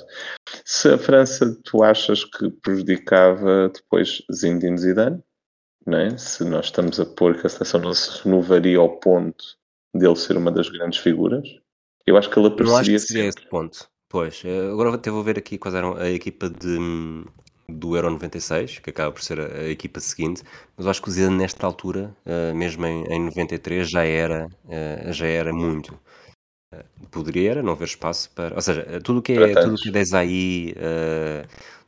Se a França tu achas que prejudicava depois Zinedine Zidane, né? se nós estamos a pôr que a seleção não se renovaria ao ponto dele ser uma das grandes figuras, eu acho que ele apareceria. Eu acho que seria esse ponto. Pois, eh, agora até vou ver aqui quais eram a equipa de, do Euro 96, que acaba por ser a, a equipa seguinte, mas acho que o Zidane nesta altura, uh, mesmo em, em 93, já era, uh, já era muito. Uh, poderia não haver espaço para. Ou seja, tudo que é, tudo que é Desailly,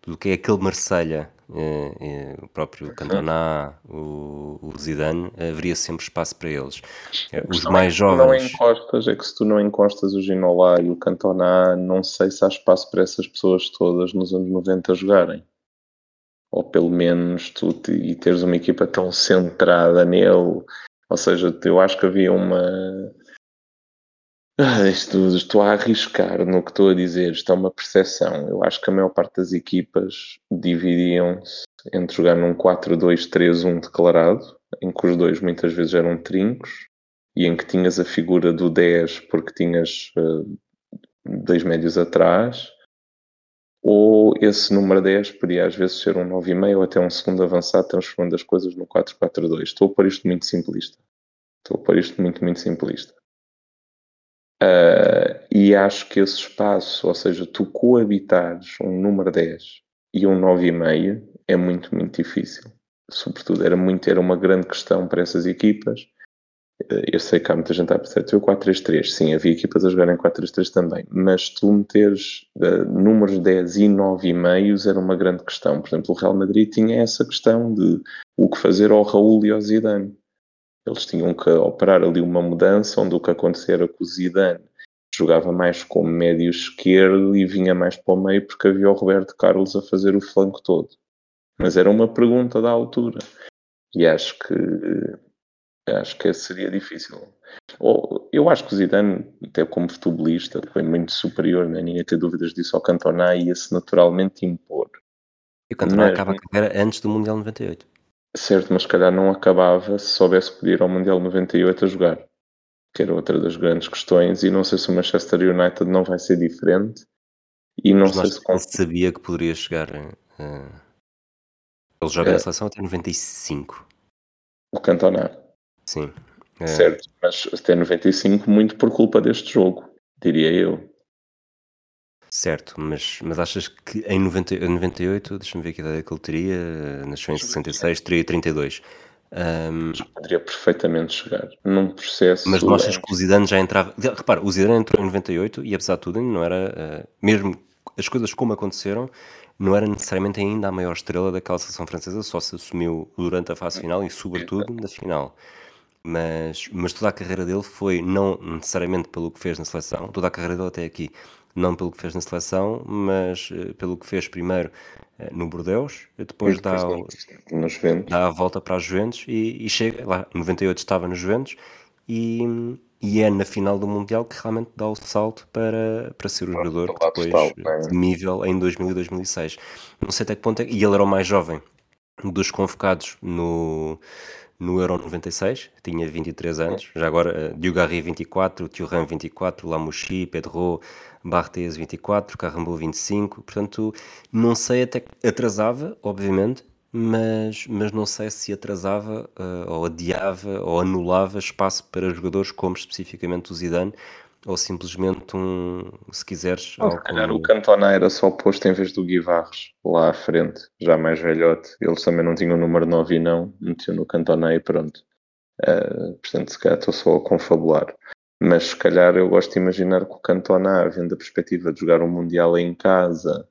tudo que é aquele Marselha eh, eh, o próprio Cantona, o, o Zidane, haveria sempre espaço para eles. Eh, os mais é jovens. Não encostas, é que se tu não encostas o Ginola e o Cantona, não sei se há espaço para essas pessoas todas nos anos 90 jogarem. Ou pelo menos tu te, e teres uma equipa tão centrada nele. Ou seja, eu acho que havia uma ah, estou, estou a arriscar no que estou a dizer, isto é uma percepção. Eu acho que a maior parte das equipas dividiam-se entre jogar num 4-2-3-1 declarado, em que os dois muitas vezes eram trincos, e em que tinhas a figura do 10 porque tinhas uh, dois médios atrás, ou esse número 10 podia às vezes ser um 9,5 ou até um segundo avançado, transformando as coisas no 4-4-2. Estou a pôr isto muito simplista. Estou a pôr isto muito, muito simplista. Uh, e acho que esse espaço, ou seja, tu coabitares um número 10 e um 9,5 é muito, muito difícil. Sobretudo, era, muito, era uma grande questão para essas equipas. Uh, eu sei que há muita gente a pensar, tu 4-3-3, sim, havia equipas a jogarem 4-3-3 também, mas tu meteres uh, números 10 e 9,5 era uma grande questão. Por exemplo, o Real Madrid tinha essa questão de o que fazer ao Raul e ao Zidane eles tinham que operar ali uma mudança onde o que acontecia era que o Zidane jogava mais como médio esquerdo e vinha mais para o meio porque havia o Roberto Carlos a fazer o flanco todo. Mas era uma pergunta da altura. E acho que acho que seria difícil. Eu acho que o Zidane, até como futebolista, foi muito superior, né? ninguém tem dúvidas disso ao Cantona ia-se naturalmente impor. E o Cantona Mas, acaba a carreira antes do Mundial 98. Certo, mas se calhar não acabava se soubesse que podia ir ao Mundial 98 a jogar. Que era outra das grandes questões. E não sei se o Manchester United não vai ser diferente. E não mas sei se. sabia que poderia chegar. Uh... Ele joga é. na seleção até 95. O Cantona. Sim. Eh, Certo, mas até 95 muito por culpa deste jogo, diria eu. Certo, mas, mas achas que em 90, em 98, deixa-me ver que idade é que ele teria, eh, nasceu em 66, teria 32. Ahm, Poderia perfeitamente chegar num processo. mas não achas que o Zidane já entrava. Repara, o Zidane entrou em 98 e apesar de tudo, ainda não era, eh, mesmo as coisas como aconteceram, não era necessariamente ainda a maior estrela daquela seleção francesa, só se assumiu durante a fase final e, sobretudo, na final. Mas, mas toda a carreira dele foi não necessariamente pelo que fez na seleção, toda a carreira dele até aqui, não pelo que fez na seleção, mas eh, pelo que fez primeiro eh, no Bordeaux, e depois dá, dá a volta para as Juventus e, e chega lá, em 98 estava nos Juventus e, e é na final do Mundial que realmente dá o salto para, para ser o jogador que depois total, é? temível em 2000 e 2006. Não sei até que ponto é, e ele era o mais jovem dos convocados no, no Euro 96, tinha 23 anos, já agora uh, Diogarry 24, Thuram 24, Lamouchi, Pedro, Barthez 24, Carambou 25, portanto não sei até que atrasava, obviamente, mas, mas não sei se atrasava uh, ou adiava ou anulava espaço para jogadores como especificamente o Zidane ou simplesmente um, se quiseres, Ou se calhar como- o Cantona era só posto em vez do Guivarres lá à frente, já mais velhote. Eles também não tinham o número 9 e não, metiam no Cantona e pronto. Ah, portanto, se calhar estou só a confabular. Mas se calhar eu gosto de imaginar que o Cantona, vendo a perspectiva de jogar um Mundial em casa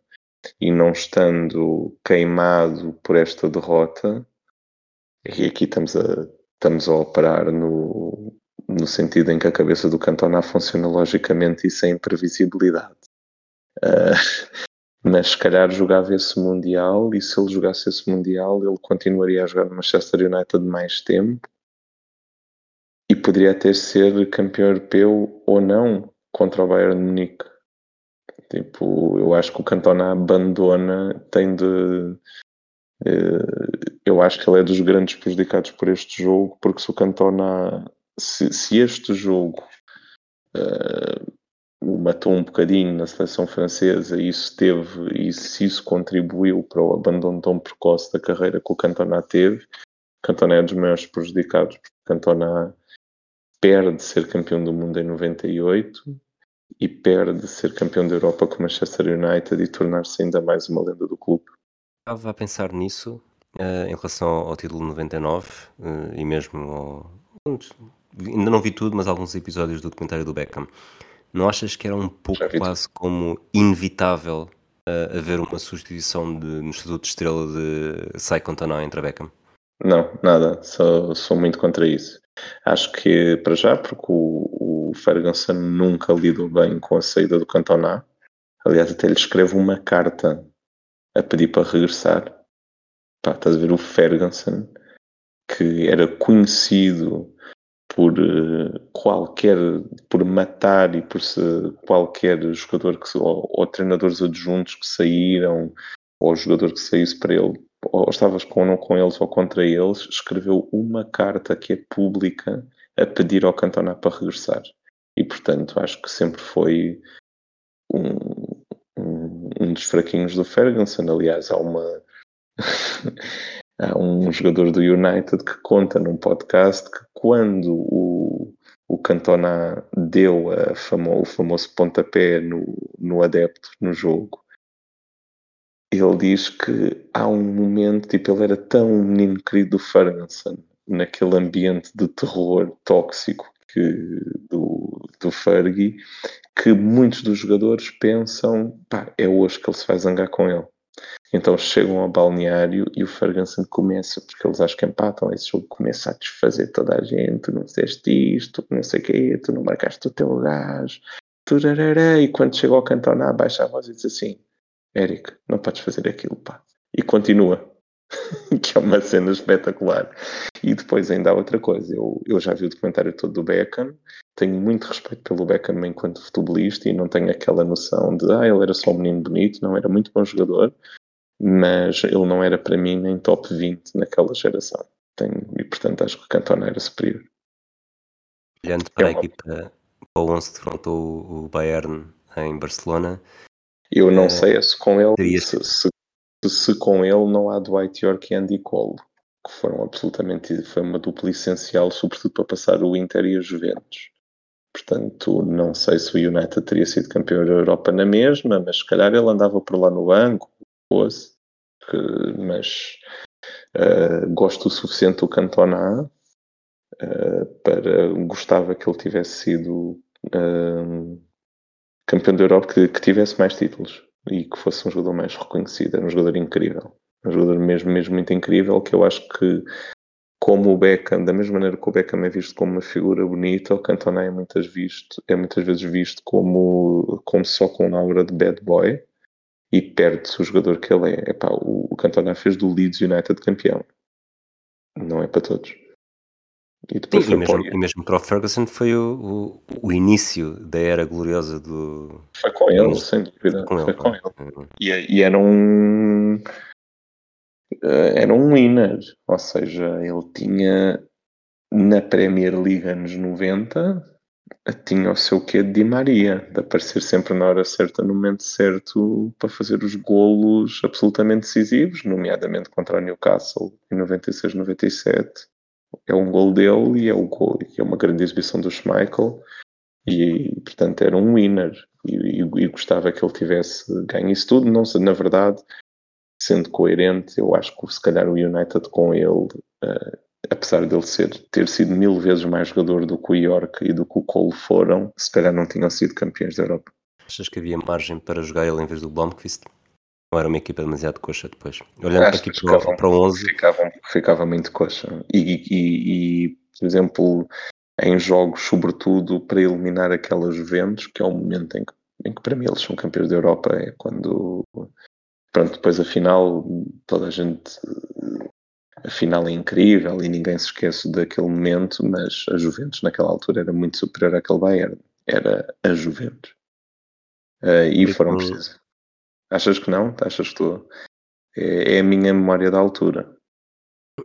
e não estando queimado por esta derrota, e aqui estamos a, estamos a operar no, no sentido em que a cabeça do Cantona funciona logicamente e sem previsibilidade. Ah, [LAUGHS] mas se calhar jogava esse Mundial e se ele jogasse esse Mundial ele continuaria a jogar no Manchester United mais tempo e poderia até ser campeão europeu ou não contra o Bayern de Munique. Tipo, eu acho que o Cantona abandona, tem de. eh, eu acho que ele é dos grandes prejudicados por este jogo, porque se o Cantona. Se, se este jogo eh, o matou um bocadinho na seleção francesa e isso teve, e se isso contribuiu para o abandono tão precoce da carreira que o Cantona teve, Cantona é dos maiores prejudicados, porque Cantona perde ser campeão do mundo em 98 e perde ser campeão da Europa com o Manchester United e tornar-se ainda mais uma lenda do clube. Estava a pensar nisso eh, em relação ao, título 99 eh, e mesmo ao. Ainda não vi tudo, mas alguns episódios do documentário do Beckham. Não achas que era um pouco quase como inevitável eh, haver uma substituição de, no estatuto de estrela de Sai Cantona entre Beckham? Não, nada, sou, sou muito contra isso. Acho que, para já, porque o, o Ferguson nunca lidou bem com a saída do Cantona. Aliás, até lhe escreve uma carta a pedir para regressar. Pá, estás a ver o Ferguson, que era conhecido por eh, qualquer, por matar e por qualquer jogador que, ou, ou treinadores adjuntos que saíram, ou jogador que saísse para ele, ou estavas com com eles ou contra eles, escreveu uma carta que é pública a pedir ao Cantona para regressar. E portanto acho que sempre foi um, um, um dos fraquinhos do Ferguson. Aliás, há uma [LAUGHS] há um jogador do United que conta num podcast que quando o, o Cantona deu famo, o famoso pontapé no, no adepto no jogo, ele diz que há um momento, tipo, ele era tão um menino querido do Ferguson, naquele ambiente de terror tóxico que, do, do Fergie, que muitos dos jogadores pensam, pá, é hoje que ele se vai zangar com ele. Então chegam ao balneário e o Ferguson começa, porque eles acham que empatam, esse jogo começa a desfazer toda a gente, tu não fizeste isto, tu não sei o quê, tu não marcaste o teu gajo, turarará, e quando chega ao Cantona baixa a voz e diz assim, Eric, não podes fazer aquilo, pá. E continua. [LAUGHS] que é uma cena espetacular. E depois ainda há outra coisa, eu, eu já vi o documentário todo do Beckham, tenho muito respeito pelo Beckham enquanto futebolista e não tenho aquela noção de, ah, ele era só um menino bonito, não, era muito bom jogador, mas ele não era para mim nem top 20 naquela geração. Tenho, e portanto acho que o Cantona era superior. Olhando para a É uma- equipa, para o 11 que defrontou o Bayern em Barcelona, Eu não Eh, sei se com ele, se, se, se com ele não há Dwight York e Andy Cole. que foram absolutamente. Foi uma dupla essencial, sobretudo para passar o Inter e a Juventus. Portanto, não sei se o United teria sido campeão da Europa na mesma, mas se calhar ele andava por lá no banco, fosse. Que, mas uh, gosto o suficiente do Cantona uh, para gostava que ele tivesse sido uh, campeão da Europa, que, que, tivesse mais títulos e que fosse um jogador mais reconhecido. Era um jogador incrível, um jogador mesmo, mesmo muito incrível que eu acho que como o Beckham, da mesma maneira que o Beckham é visto como uma figura bonita, o Cantona é muitas, visto, é muitas vezes visto como, como só com uma aura de bad boy e perde-se o jogador que ele é. Epá, o, o Cantona fez do Leeds United campeão. Não é para todos. E, depois Sim, e, mesmo, e mesmo para o Ferguson foi o, o, o, início da era gloriosa do. Foi com ele, sem dúvida. Com foi ele, com ele. Uhum. E, e era um eh, era um winner, ou seja, ele tinha na Premier League anos 90 tinha o seu quê de Di Maria, de aparecer sempre na hora certa, no momento certo, para fazer os golos absolutamente decisivos, nomeadamente contra o Newcastle em 96-97. É um gol dele e é, o gol, é uma grande exibição do Schmeichel e, portanto, era um winner e, e, e gostava que ele tivesse ganho isso tudo. Não sei, na verdade, sendo coerente, eu acho que se calhar o United com ele, uh, apesar dele ser, ter sido mil vezes mais jogador do que o York e do que o Cole foram, se calhar não tinham sido campeões da Europa. Achas que havia margem para jogar ele em vez do Blomqvist? Era uma equipa demasiado coxa depois? Olhando acho aqui para, ficavam, para o 11... Ficavam, ficava muito coxa. E, e, e, por exemplo, em jogos, sobretudo, para eliminar aquelas Juventus, que é o momento em que, em que para mim eles são campeões da Europa, é quando pronto, depois a final, toda a gente. A final é incrível e ninguém se esquece daquele momento, mas a Juventus naquela altura era muito superior àquele Bayern. Era a Juventus. Uh, e foram precisos. Achas que não? Achas que estou. É, é, a minha memória da altura.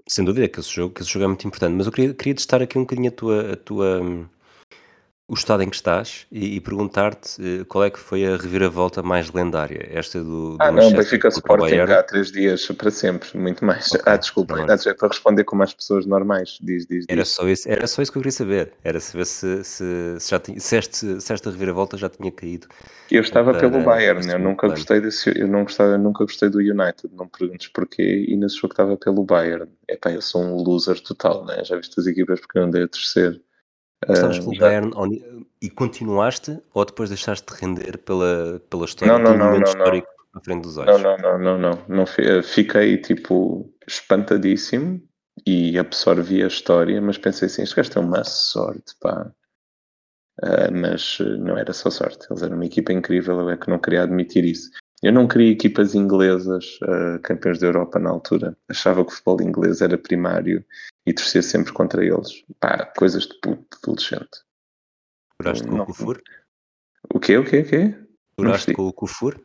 Sem dúvida que esse jogo, que esse jogo é muito importante, mas eu queria, queria testar aqui um bocadinho a tua, a tua hum, o estado em que estás e, e perguntar-te uh, qual é que foi a reviravolta mais lendária, esta do, do Ah não, Benfica Sporting há três dias para sempre, muito mais. Okay, ah, desculpa, é para responder como as pessoas normais, diz, diz, diz. Era, só isso, era só isso que eu queria saber, era saber se, se, se já tinha, se, este, se esta reviravolta já tinha caído. Eu estava para, pelo Bayern, eu nunca gostei desse, eu não gostava, nunca gostei do United, não me perguntes porquê, e nesse jogo estava pelo Bayern. Epá, eu sou um loser total, né? já viste as equipas porque eu andei a terceiro Estavas pelo Bayern e continuaste ou depois deixaste de render pela, pela história, não, não, não, não, histórico não. à frente dos olhos? Não, não, não, não, não, não. Fiquei tipo espantadíssimo e absorvi a história, mas pensei assim, este gajo tem uma sorte, pá. Uh, mas não era só sorte, eles eram uma equipa incrível, eu é que não queria admitir isso. Eu não queria equipas inglesas uh, campeões da Europa na altura. Achava que o futebol inglês era primário e torcia sempre contra eles. Pá, coisas de puto, de adolescente. Juraste com o Kufur? O quê, o quê, o quê? Juraste com o Kufur?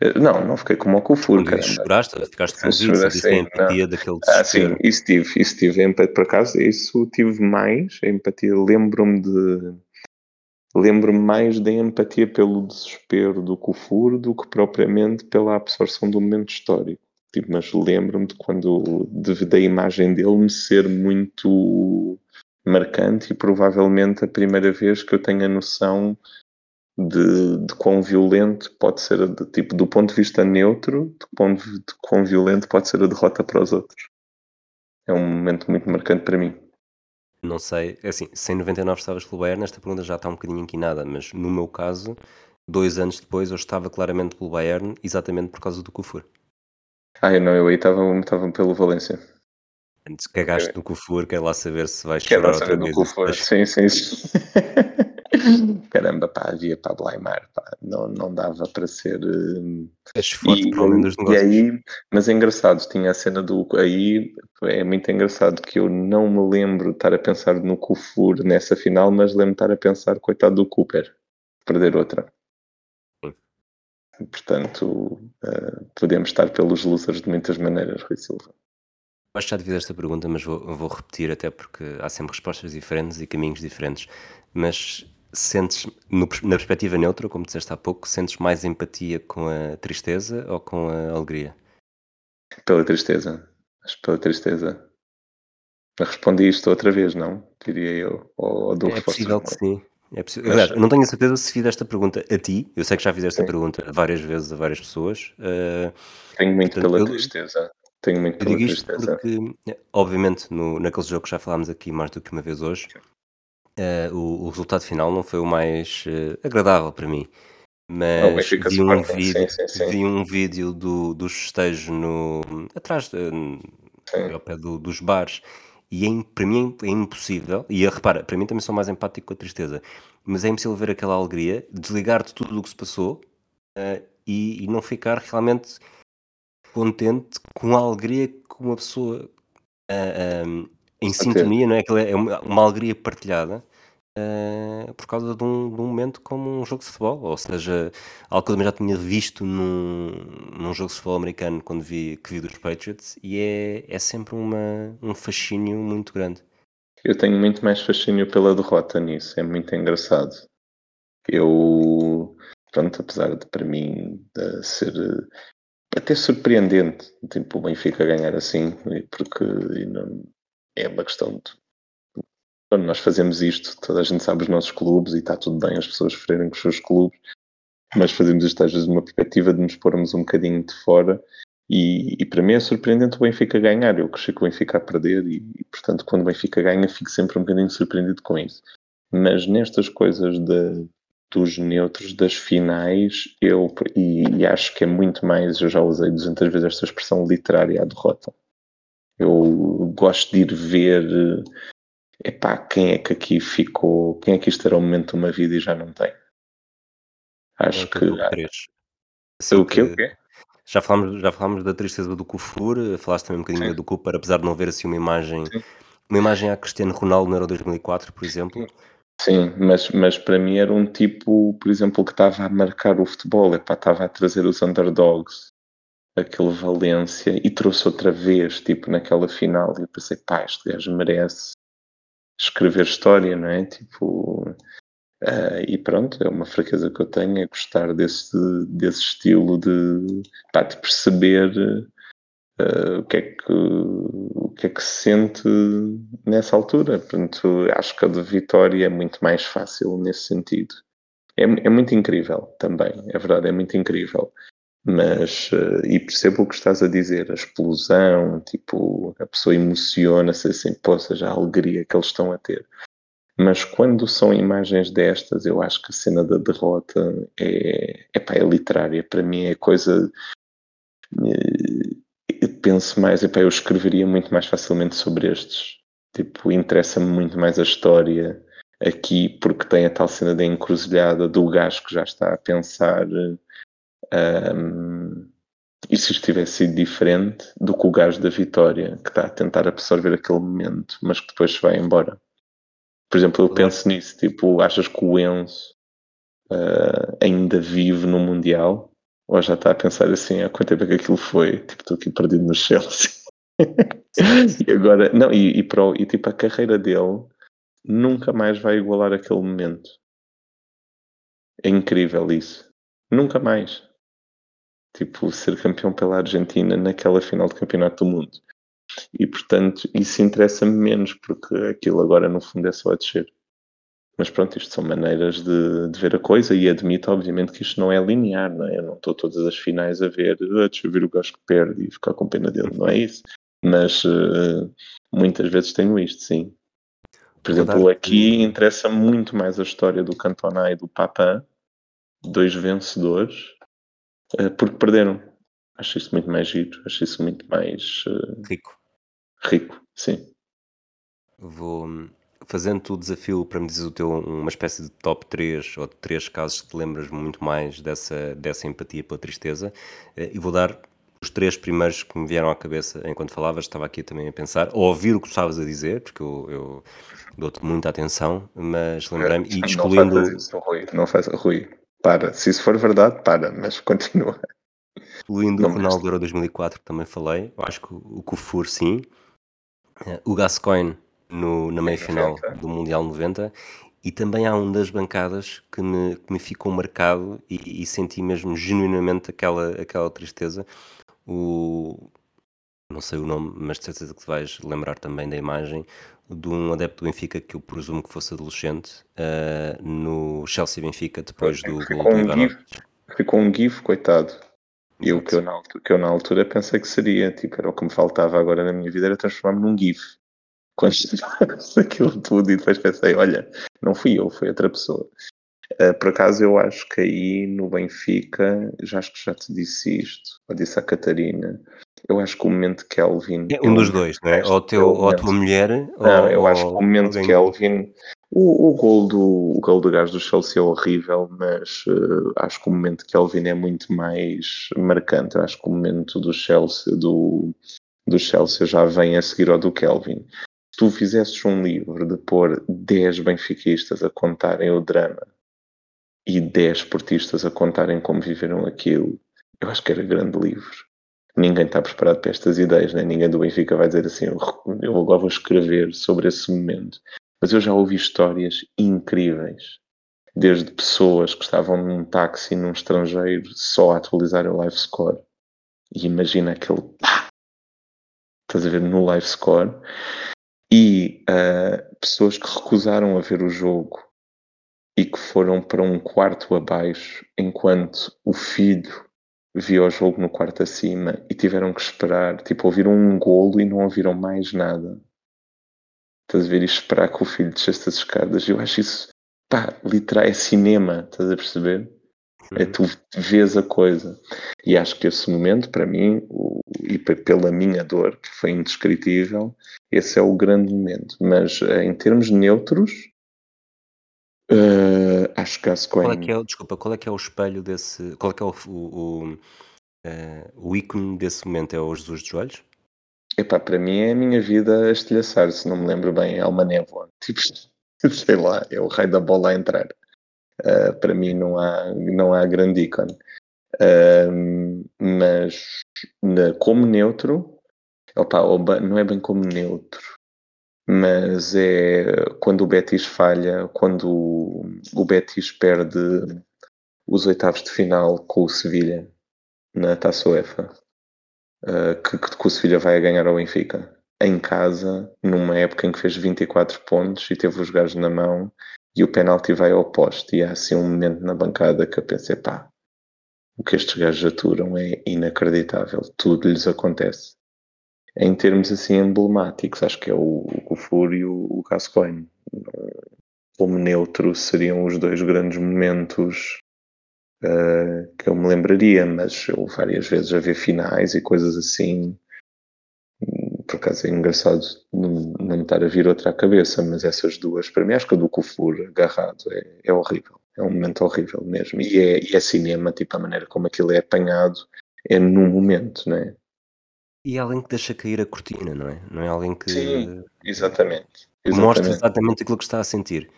Eh, não, não fiquei como o Kufur, cara. Choraste, ficaste comovido, sentiste a empatia não. daquele desespero. Ah, sim, isso tive, isso tive, empatia, por acaso, isso tive mais, a empatia, lembro-me de lembro-me mais da empatia pelo desespero do Kufur do que propriamente pela absorção do momento histórico. Tipo, mas lembro-me de quando de, da imagem dele me ser muito marcante e provavelmente a primeira vez que eu tenho a noção de, de quão violento pode ser, de, tipo, do ponto de vista neutro, de quão, de quão violento pode ser a derrota para os outros. É um momento muito marcante para mim. Não sei, é assim, se em 99 estavas pelo Bayern, esta pergunta já está um bocadinho inquinada, mas no meu caso, dois anos depois, eu estava claramente pelo Bayern, exatamente por causa do Kufur. Ah, eu não, eu aí estava, pelo Valência. Antes cagaste no Kufur, quer lá saber se vais quer chorar outra vez. Kufur, sim, sim, sim. [LAUGHS] Caramba, pá, havia para Blaimar, pá, não, não dava para ser. Uh... És forte e, para além dos negócios. E aí, mas é engraçado, tinha a cena do. Aí é muito engraçado que eu não me lembro de estar a pensar no Kufur nessa final, mas lembro de estar a pensar, coitado do Cooper, perder outra. Portanto, uh, podemos estar pelos losers de muitas maneiras, Rui Silva. Acho que já devido esta pergunta, mas vou, vou repetir até porque há sempre respostas diferentes e caminhos diferentes. Mas sentes, no, na perspectiva neutra, como disseste há pouco, sentes mais empatia com a tristeza ou com a alegria? Pela tristeza. Acho que pela tristeza. Respondi isto outra vez, não? Diria eu. Ou dou É possível que sim. É possi Mas não tenho a certeza se fiz esta pergunta a ti, eu sei que já fiz esta sim, pergunta várias vezes a várias pessoas, eh, tenho muito portanto, pela eu tristeza. Tenho muito eu pela digo isto tristeza. porque, eh, obviamente, no naquele jogo que já falámos aqui mais do que uma vez hoje, eh, o o resultado final não foi o mais, eh, agradável para mim, mas vi um vídeo sim, sim. vi um vídeo do dos festejos no atrás de ao pé do dos bares, e é para mim é impossível e, eh, repara, para mim também sou mais empático com a tristeza, mas é impossível ver aquela alegria, desligar de tudo o que se passou, eh, e e não ficar realmente contente com a alegria que uma pessoa, ah, hum, em está a ter. sintonia, não é, aquilo é uma uma alegria partilhada, eh, por causa de um de um momento como um jogo de futebol, ou seja, algo que eu também já tinha visto num num jogo de futebol americano quando vi que vi dos Patriots, e é é sempre uma um fascínio muito grande. Eu tenho muito mais fascínio pela derrota nisso, é muito engraçado. Eu, pronto, apesar de para mim de ser eh, até surpreendente, tipo, o Benfica ganhar assim, porque não, é uma questão de quando nós fazemos isto, toda a gente sabe os nossos clubes e está tudo bem as pessoas sofrerem com os seus clubes, mas fazemos isto às vezes numa perspectiva de nos pormos um bocadinho de fora e, e para mim é surpreendente o Benfica ganhar. Eu cresci com o Benfica a perder e, e, portanto quando o Benfica ganha fico sempre um bocadinho surpreendido com isso. Mas nestas coisas de, dos neutros, das finais, eu e, e acho que é muito mais, eu já usei 200 vezes esta expressão literária à derrota. Eu gosto de ir ver epá, quem é que aqui ficou, quem é que isto era o momento de uma vida e já não tem. É Acho teu que 3? o quê? O quê? já falámos já falámos da tristeza do Kufur, falaste também um bocadinho Sim, do Cooper, apesar de não haver assim uma imagem sim. uma imagem a Cristiano Ronaldo no Euro 2004, por exemplo. Sim, mas, mas para mim era um tipo, por exemplo, que estava a marcar o futebol, epá, estava a trazer os underdogs, aquele Valência, e trouxe outra vez, tipo, naquela final, e eu pensei, pá, este gajo merece escrever história, não é? Tipo, uh, e pronto, é uma fraqueza que eu tenho, é gostar desse, desse estilo de, pá, de perceber uh, o, que é que, o que é que se sente nessa altura. Portanto, acho que a de Vitória é muito mais fácil nesse sentido. É, é muito incrível também, é verdade, é muito incrível mas uh, e percebo o que estás a dizer, a explosão, tipo, a pessoa emociona-se assim, poça, já a alegria que eles estão a ter. Mas quando são imagens destas, eu acho que a cena da derrota é, epá, é literária. Para mim é coisa. Eu penso mais, epá, eu escreveria muito mais facilmente sobre estes. Tipo, interessa-me muito mais a história aqui, porque tem a tal cena da encruzilhada do gajo que já está a pensar um, e se isto tivesse sido diferente do que o gajo da Vitória, que está a tentar absorver aquele momento, mas que depois se vai embora. Por exemplo, eu penso nisso, tipo, achas que o Enzo uh, ainda vive no Mundial? Ou já está a pensar assim, há quanto tempo é que aquilo foi? Tipo, estou aqui perdido no Chelsea. [LAUGHS] e agora, não, e, e, pro, e tipo, a carreira dele nunca mais vai igualar aquele momento. É incrível isso. Nunca mais tipo, ser campeão pela Argentina naquela final de campeonato do mundo. E, portanto, isso interessa-me menos, porque aquilo agora, no fundo, é só a descer. Mas pronto, isto são maneiras de, de ver a coisa e admito, obviamente, que isto não é linear, não é? Eu não estou todas as finais a ver, ah, deixa eu ver o gajo que perde e ficar com pena dele, não é isso? Mas uh, muitas vezes tenho isto, sim. Por exemplo, aqui interessa muito mais a história do Cantona e do Papin, dois vencedores, porque perderam. Acho isso muito mais giro, acho isso muito mais uh, rico. Rico, sim. Vou fazendo o desafio para me dizer o teu uma espécie de top 3 ou de 3 casos que te lembras muito mais dessa, dessa empatia pela tristeza e vou dar os três primeiros que me vieram à cabeça enquanto falavas, estava aqui também a pensar, ou ouvir o que estavas a dizer, porque eu, eu dou-te muita atenção, mas lembrei-me e excluindo... Não faz isso, Rui, não faz, Rui, para, se isso for verdade, para, mas [LAUGHS] continua. Excluindo o Ronaldo Euro 2004, que também falei, eu acho que o Kufur sim, o Gascoigne no, na meia-final do Mundial 90 e também há um das bancadas que me, que me ficou marcado e, e, senti mesmo genuinamente aquela, aquela tristeza. O, não sei o nome, mas de certeza que te vais lembrar também da imagem de um adepto do Benfica que eu presumo que fosse adolescente uh, no Chelsea Benfica depois do ficou gol do um GIF, Ficou um GIF, coitado. E o que eu, na, que eu na altura pensei que seria, tipo, era o que me faltava agora na minha vida, era transformar-me num GIF. [LAUGHS] Quando aquilo tudo e depois pensei, olha, não fui eu, foi outra pessoa. Uh, por acaso eu acho que aí no Benfica, já acho que já te disse isto, ou disse à Catarina, eu acho que o momento Kelvin. É um dos dois, não é? Ou, teu, ou a tua mulher. Não, ou, eu acho que o momento alguém... Kelvin. O, o, gol do, o gol do gás do Chelsea é horrível, mas uh, acho que o momento Kelvin é muito mais marcante. Eu acho que o momento do Chelsea, do, do Chelsea já vem a seguir ao do Kelvin. Se tu fizesses um livro de pôr 10 benfiquistas a contarem o drama e 10 esportistas a contarem como viveram aquilo, eu acho que era grande livro ninguém está preparado para estas ideias, né? ninguém do Benfica vai dizer assim, eu agora vou escrever sobre esse momento. Mas eu já ouvi histórias incríveis, desde pessoas que estavam num táxi num estrangeiro só a atualizar o live score. E imagina aquele pá, estás a ver no live score, e uh, pessoas que recusaram a ver o jogo e que foram para um quarto abaixo enquanto o filho viu o jogo no quarto acima e tiveram que esperar, tipo, ouviram um golo e não ouviram mais nada. Estás a ver? E esperar que o filho descesse as escadas. Eu acho isso, pá, literal, é cinema, estás a perceber? É tu vês a coisa. E acho que esse momento, para mim, o, e pela minha dor, que foi indescritível, esse é o grande momento. Mas eh, em termos neutros, Uh, acho que a Square. Qual é que é, desculpa, qual é que é o espelho desse. Qual é que é o, o, o, uh, o ícone desse momento? É o Jesus de joelhos? Epá, para mim é a minha vida a estilhaçar, se não me lembro bem, é uma névoa. [LAUGHS] Tipo, sei lá, é o rei da bola a entrar. Uh, para mim não há, não há grande ícone. Uh, mas na, como neutro, opa, não é bem como neutro mas é quando o Betis falha, quando o Betis perde os oitavos de final com o Sevilha na Taça UEFA, uh, que, que, o Sevilha vai ganhar ao Benfica. Em casa, numa época em que fez 24 pontos e teve os gajos na mão e o penalti vai ao poste e há assim um momento na bancada que eu pensei, pá, o que estes gajos aturam é inacreditável, tudo lhes acontece em termos assim emblemáticos, acho que é o, o Furo e o, o Gascoigne. Como neutro seriam os dois grandes momentos uh, que eu me lembraria, mas eu várias vezes a ver finais e coisas assim. Por acaso é engraçado não, não me estar a vir outra à cabeça, mas essas duas, para mim, acho que a do Kufur agarrado é, é horrível. É um momento horrível mesmo. E é, e é cinema, tipo, a maneira como aquilo é apanhado é no momento, né? E é alguém que deixa cair a cortina, não é? Não é alguém que Sim, exatamente. mostra exatamente aquilo que está a sentir.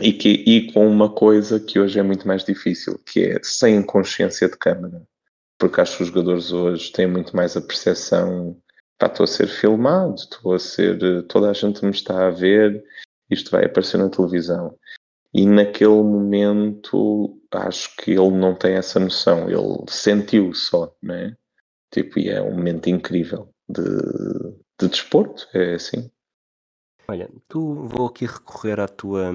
E, que, e com uma coisa que hoje é muito mais difícil, que é sem consciência de câmara. Porque acho que os jogadores hoje têm muito mais a percepção, pá, estou a ser filmado, estou a ser, toda a gente me está a ver, isto vai aparecer na televisão. E naquele momento acho que ele não tem essa noção, ele sentiu só, não é? Tipo, e é um momento incrível de, de desporto, é assim. Olha, tu vou aqui recorrer à tua.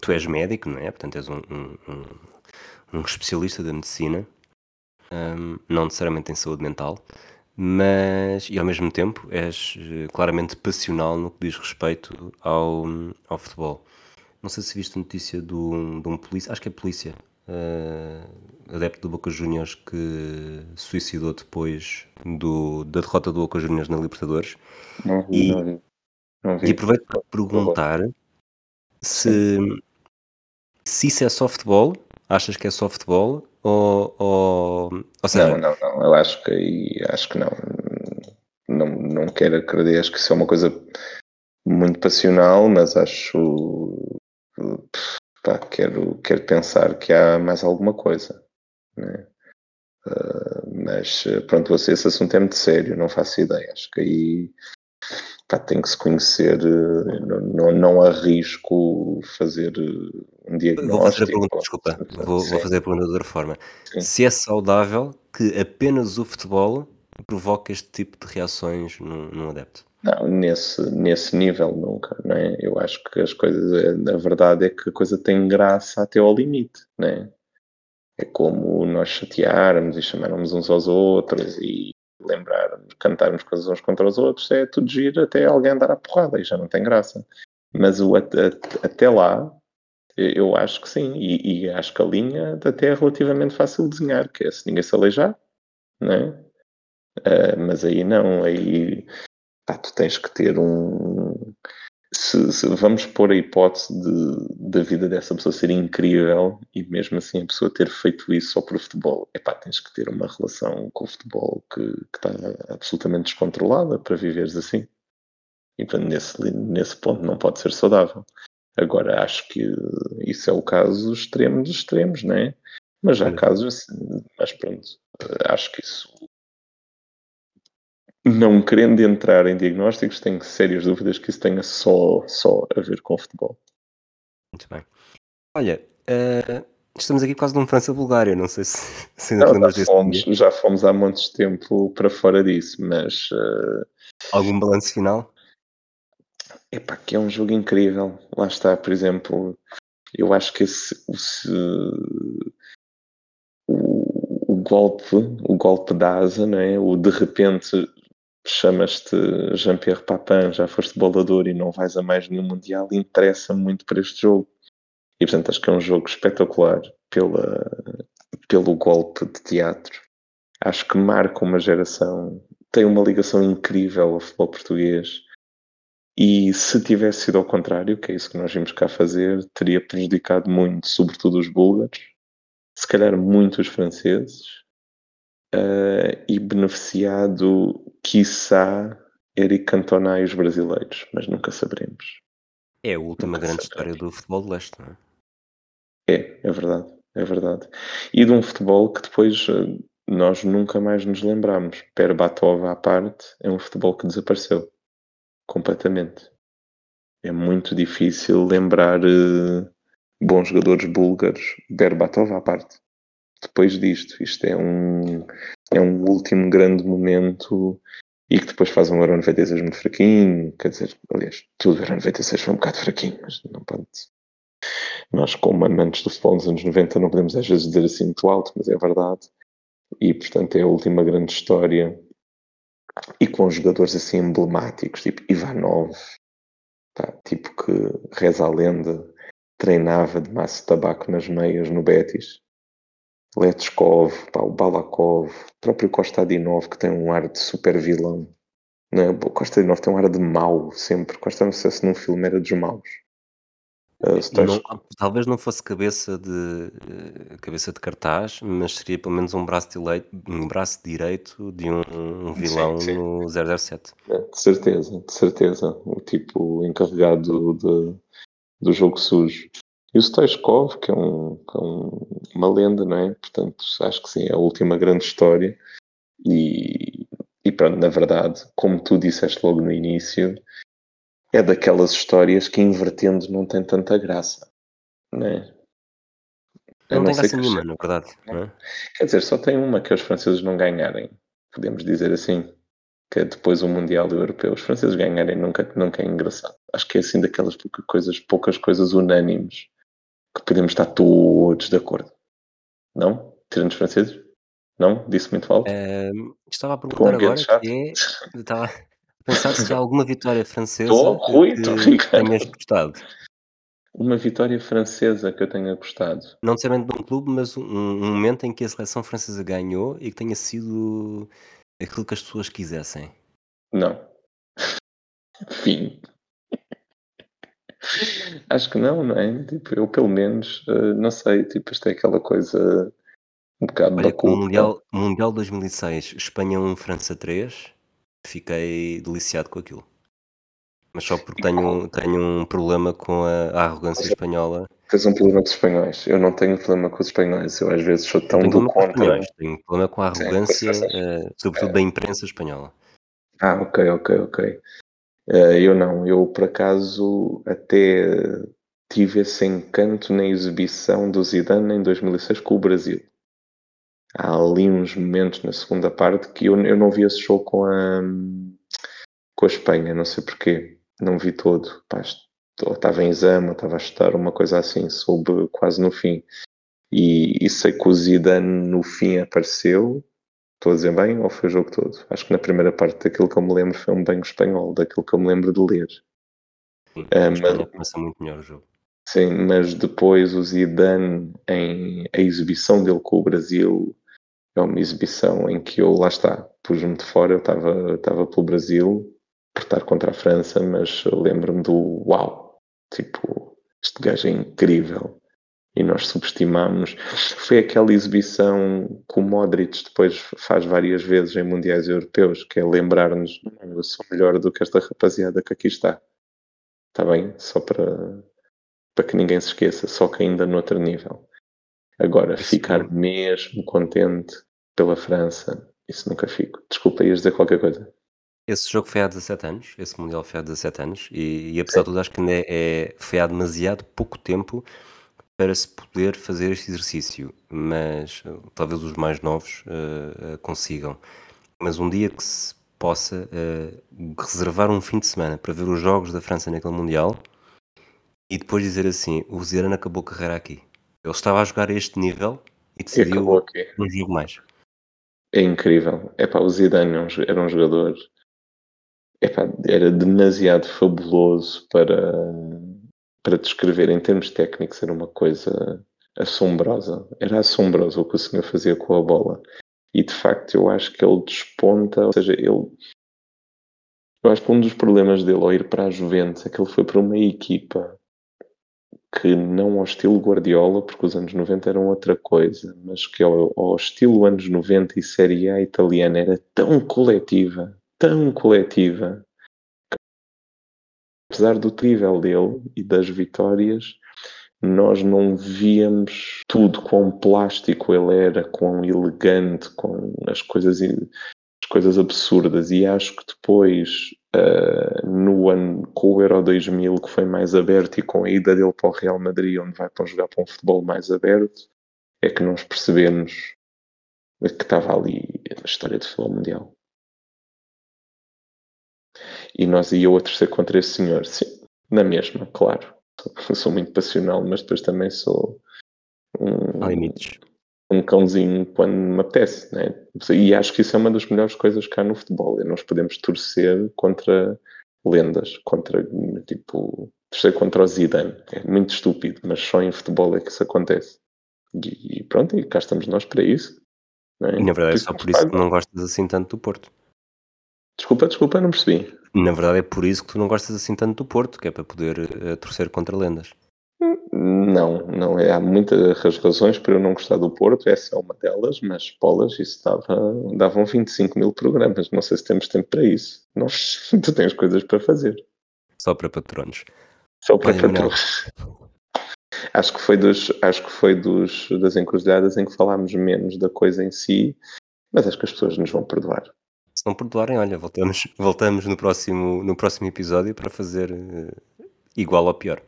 Tu és médico, não é? Portanto, és um, um, um, um especialista da medicina, um, não necessariamente em saúde mental, mas e ao mesmo tempo és eh, claramente passional no que diz respeito ao, ao futebol. Não sei se viste a notícia do, de um polícia, acho que é polícia, uh, adepto do Boca Juniors que suicidou depois do, da derrota do Boca Juniors na Libertadores. Não vi, e, não vi. Não vi. E aproveito para perguntar se, se isso é softball, achas que é softball ou, ou, ou seja... Não, não, não, eu acho que acho que não. Não, não quero acreditar, acho que isso é uma coisa muito passional, mas acho pá, quero, quero pensar que há mais alguma coisa. Né? Uh, mas pronto, esse assunto é muito sério, não faço ideia. Acho que aí pá, tem que se conhecer, não, não, não arrisco fazer um diagnóstico. Vou fazer a pergunta, desculpa, vou, vou, fazer a pergunta de outra forma. Sim. Se é saudável que apenas o futebol provoca este tipo de reações num, num adepto. Não, nesse, nesse nível nunca, não é? Eu acho que as coisas, a verdade é que a coisa tem graça até ao limite, não é? Como nós chatearmos e chamarmos uns aos outros e lembrarmos, cantarmos coisas uns contra os outros, é tudo giro até alguém dar a porrada e já não tem graça. Mas o até, até lá, eu acho que sim, e, e, acho que a linha até é relativamente fácil de desenhar, que é se ninguém se aleijar, não é? Uh, mas aí não, aí pá, tu tens que ter um. Se, se, vamos pôr a hipótese de, da vida dessa pessoa ser incrível e mesmo assim a pessoa ter feito isso só por futebol, é pá, tens que ter uma relação com o futebol que, que está absolutamente descontrolada para viveres assim. E portanto, nesse, nesse ponto não pode ser saudável. Agora, acho que isso é o caso extremo dos extremos, não é? Mas há casos assim, mas pronto, acho que isso não querendo entrar em diagnósticos, tenho sérias dúvidas que isso tenha só, só a ver com futebol. Muito bem. Olha, uh, estamos aqui quase num França-Bulgária, não sei se, [LAUGHS] se ainda não, já fomos, já fomos há de tempo para fora disso, mas... Uh... Algum balanço final? Epá, que é um jogo incrível. Lá está, por exemplo, eu acho que esse, o, o golpe, o golpe da asa, não é? O de repente chamas-te Jean-Pierre Papin, já foste bolador e não vais a mais nenhum Mundial, interessa muito para este jogo. E portanto acho que é um jogo espetacular pela, pelo golpe de teatro. Acho que marca uma geração, tem uma ligação incrível ao futebol português. E se tivesse sido ao contrário, que é isso que nós vimos cá fazer, teria prejudicado muito, sobretudo os búlgaros, se calhar muito os franceses, uh, e beneficiado, quiçá, Eric Cantona e os brasileiros, mas nunca saberemos. É a última nunca grande saberemos. história do futebol de leste, não é? É, é verdade, é verdade. E de um futebol que depois uh, nós nunca mais nos lembramos. Per Batova à parte, é um futebol que desapareceu completamente. É muito difícil lembrar uh, bons jogadores búlgaros, Berbatov à parte depois disto. Isto é um, é um último grande momento e que depois faz um Euro 96 muito fraquinho. Quer dizer, aliás, tudo Euro 96 foi um bocado fraquinho, mas não pode. Nós, como amantes do futebol nos anos 90, não podemos às vezes dizer assim muito alto, mas é verdade. E portanto é a última grande história. E com jogadores assim emblemáticos, tipo Ivanov, tá, tipo que reza a lenda, treinava de maço de tabaco nas meias no Betis Letskov, pá, o Balakov, o próprio Kostadinov, que tem um ar de super vilão. Né? O Kostadinov tem um ar de mau, sempre. Costa, não sei se num filme era dos maus. Uh, não, talvez não fosse cabeça de uh, cabeça de cartaz, mas seria pelo menos um braço, direito, um braço direito de um, um vilão sim, sim. no 007. É, de certeza, de certeza. O tipo encarregado de, do jogo sujo. E o Stoichkov, que é, um, que é um, uma lenda, não é? Portanto, acho que sim, é a última grande história. E, e pronto, na verdade, como tu disseste logo no início, é daquelas histórias que invertendo não tem tanta graça, não é? Não, não tem graça nenhuma, na verdade. Não é? Quer dizer, só tem uma que é os franceses não ganharem, podemos dizer assim, que é depois o Mundial Europeu. Os franceses ganharem nunca, nunca é engraçado. Acho que é assim daquelas poucas coisas, poucas coisas unânimes que podemos estar todos de acordo. Não? Tirando os franceses? Não? Disse muito alto? Uh, estava a perguntar agora que é, estava a pensar se há alguma vitória francesa Estou, Rui, que tenhas gostado. Uma vitória francesa que eu tenha gostado. Não necessariamente de um clube, mas um, um momento em que a seleção francesa ganhou e que tenha sido aquilo que as pessoas quisessem. Não. [LAUGHS] Fim. Acho que não, não é? Tipo, eu pelo menos, uh, não sei, tipo, isto é aquela coisa um bocado Olha, com o Mundial, Mundial 2006, Espanha 1, França 3, fiquei deliciado com aquilo. Mas só porque tenho, tenho um problema com a, a arrogância espanhola. Tens um problema com os espanhóis. Eu não tenho problema com os espanhóis. Eu às vezes sou tão do contra. Tenho problema com a arrogância, uh, sobretudo é. da imprensa espanhola. Ah, ok, ok, ok. Uh, eu não, eu por acaso até tive esse encanto na exibição do Zidane em 2006 com o Brasil. há ali uns momentos na segunda parte que eu, eu não vi esse show com a, com a Espanha, não sei porquê, não vi todo. Pá, estava em exame, estava a estudar, uma coisa assim, soube quase no fim. E, e sei que o Zidane no fim apareceu, estou a dizer bem, ou foi o jogo todo? Acho que na primeira parte daquilo que eu me lembro foi um banho espanhol, daquilo que eu me lembro de ler. Sim, a Espanha começa muito melhor o jogo. Sim, mas depois o Zidane, em a exibição dele com o Brasil, é uma exibição em que eu, lá está, pus-me de fora, eu estava, estava pelo Brasil, por estar contra a França, mas lembro-me do uau, tipo, este gajo é incrível. E nós subestimamos. Foi aquela exibição que o Modric depois faz várias vezes em Mundiais Europeus, que é lembrar-nos, eu sou melhor do que esta rapaziada que aqui está. Está bem? Só para, para que ninguém se esqueça, só que ainda no outro nível. Agora, isso ficar mesmo contente pela França, isso nunca fico. Desculpa, ias dizer qualquer coisa. Esse jogo foi há 17 anos, esse Mundial foi há 17 anos, e, e apesar de tudo, acho que ainda é, é, foi há demasiado pouco tempo para se poder fazer este exercício, mas talvez os mais novos uh, consigam. Mas um dia que se possa uh, reservar um fim de semana para ver os jogos da França naquele Mundial e depois dizer assim: o Zidane acabou a carreira aqui. Ele estava a jogar a este nível e decidiu um jogo mais. É incrível. Epá, o Zidane era um jogador epá, era demasiado fabuloso para, para descrever em termos técnicos, era uma coisa assombrosa. Era assombroso o que o senhor fazia com a bola. E de facto eu acho que ele desponta, ou seja, ele. Eu acho que um dos problemas dele ao ir para a Juventus é que ele foi para uma equipa que não ao estilo Guardiola, porque os anos 90 eram outra coisa, mas que ao, ao estilo anos 90 e Série A italiana era tão coletiva, tão coletiva, apesar do nível dele e das vitórias, nós não víamos tudo quão plástico ele era, quão elegante, com as coisas, as coisas absurdas. E acho que depois, uh, no ano com o Euro 2000, que foi mais aberto, e com a ida dele para o Real Madrid, onde vai para jogar para um futebol mais aberto, é que nós percebemos que estava ali a história do futebol mundial. E nós ia eu a torcer contra esse senhor, sim, na mesma, claro. Eu [LAUGHS] sou muito passional, mas depois também sou um, um cãozinho quando me apetece, né? E acho que isso é uma das melhores coisas cá no futebol. É nós podemos torcer contra lendas, contra, tipo, torcer contra o Zidane. É muito estúpido, mas só em futebol é que isso acontece. E, e pronto, e cá estamos nós para isso. É? E na verdade é só por isso que não gostas assim tanto do Porto. Desculpa, desculpa, não percebi. Na verdade é por isso que tu não gostas assim tanto do Porto, que é para poder uh, torcer contra lendas. Não, não é. Há muitas razões para eu não gostar do Porto, essa é uma delas, mas bolas, isso dava, davam 25 mil programas. Não sei se temos tempo para isso. Nós, [LAUGHS] tu tens coisas para fazer. Só para patronos. Só para patronos. Acho que foi, dos, acho que foi dos, das encruzilhadas em que falámos menos da coisa em si, mas acho que as pessoas nos vão perdoar. Se não perdoarem, olha, voltamos, [LAUGHS] voltamos no, próximo, no próximo episódio para fazer uh, igual ou pior.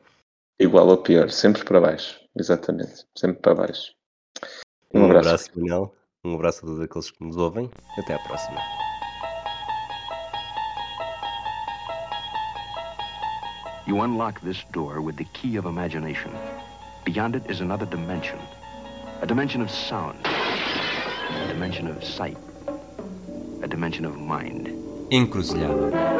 Igual ou pior, sempre para baixo, exatamente, sempre para baixo. Um, um abraço, abraço Manel. Um abraço a todos aqueles que nos ouvem. Até à próxima. You unlock this door with the key of imagination. Beyond it is another dimension. A dimension of sound. A dimension of sight. A dimension of mind. Encruzilhada.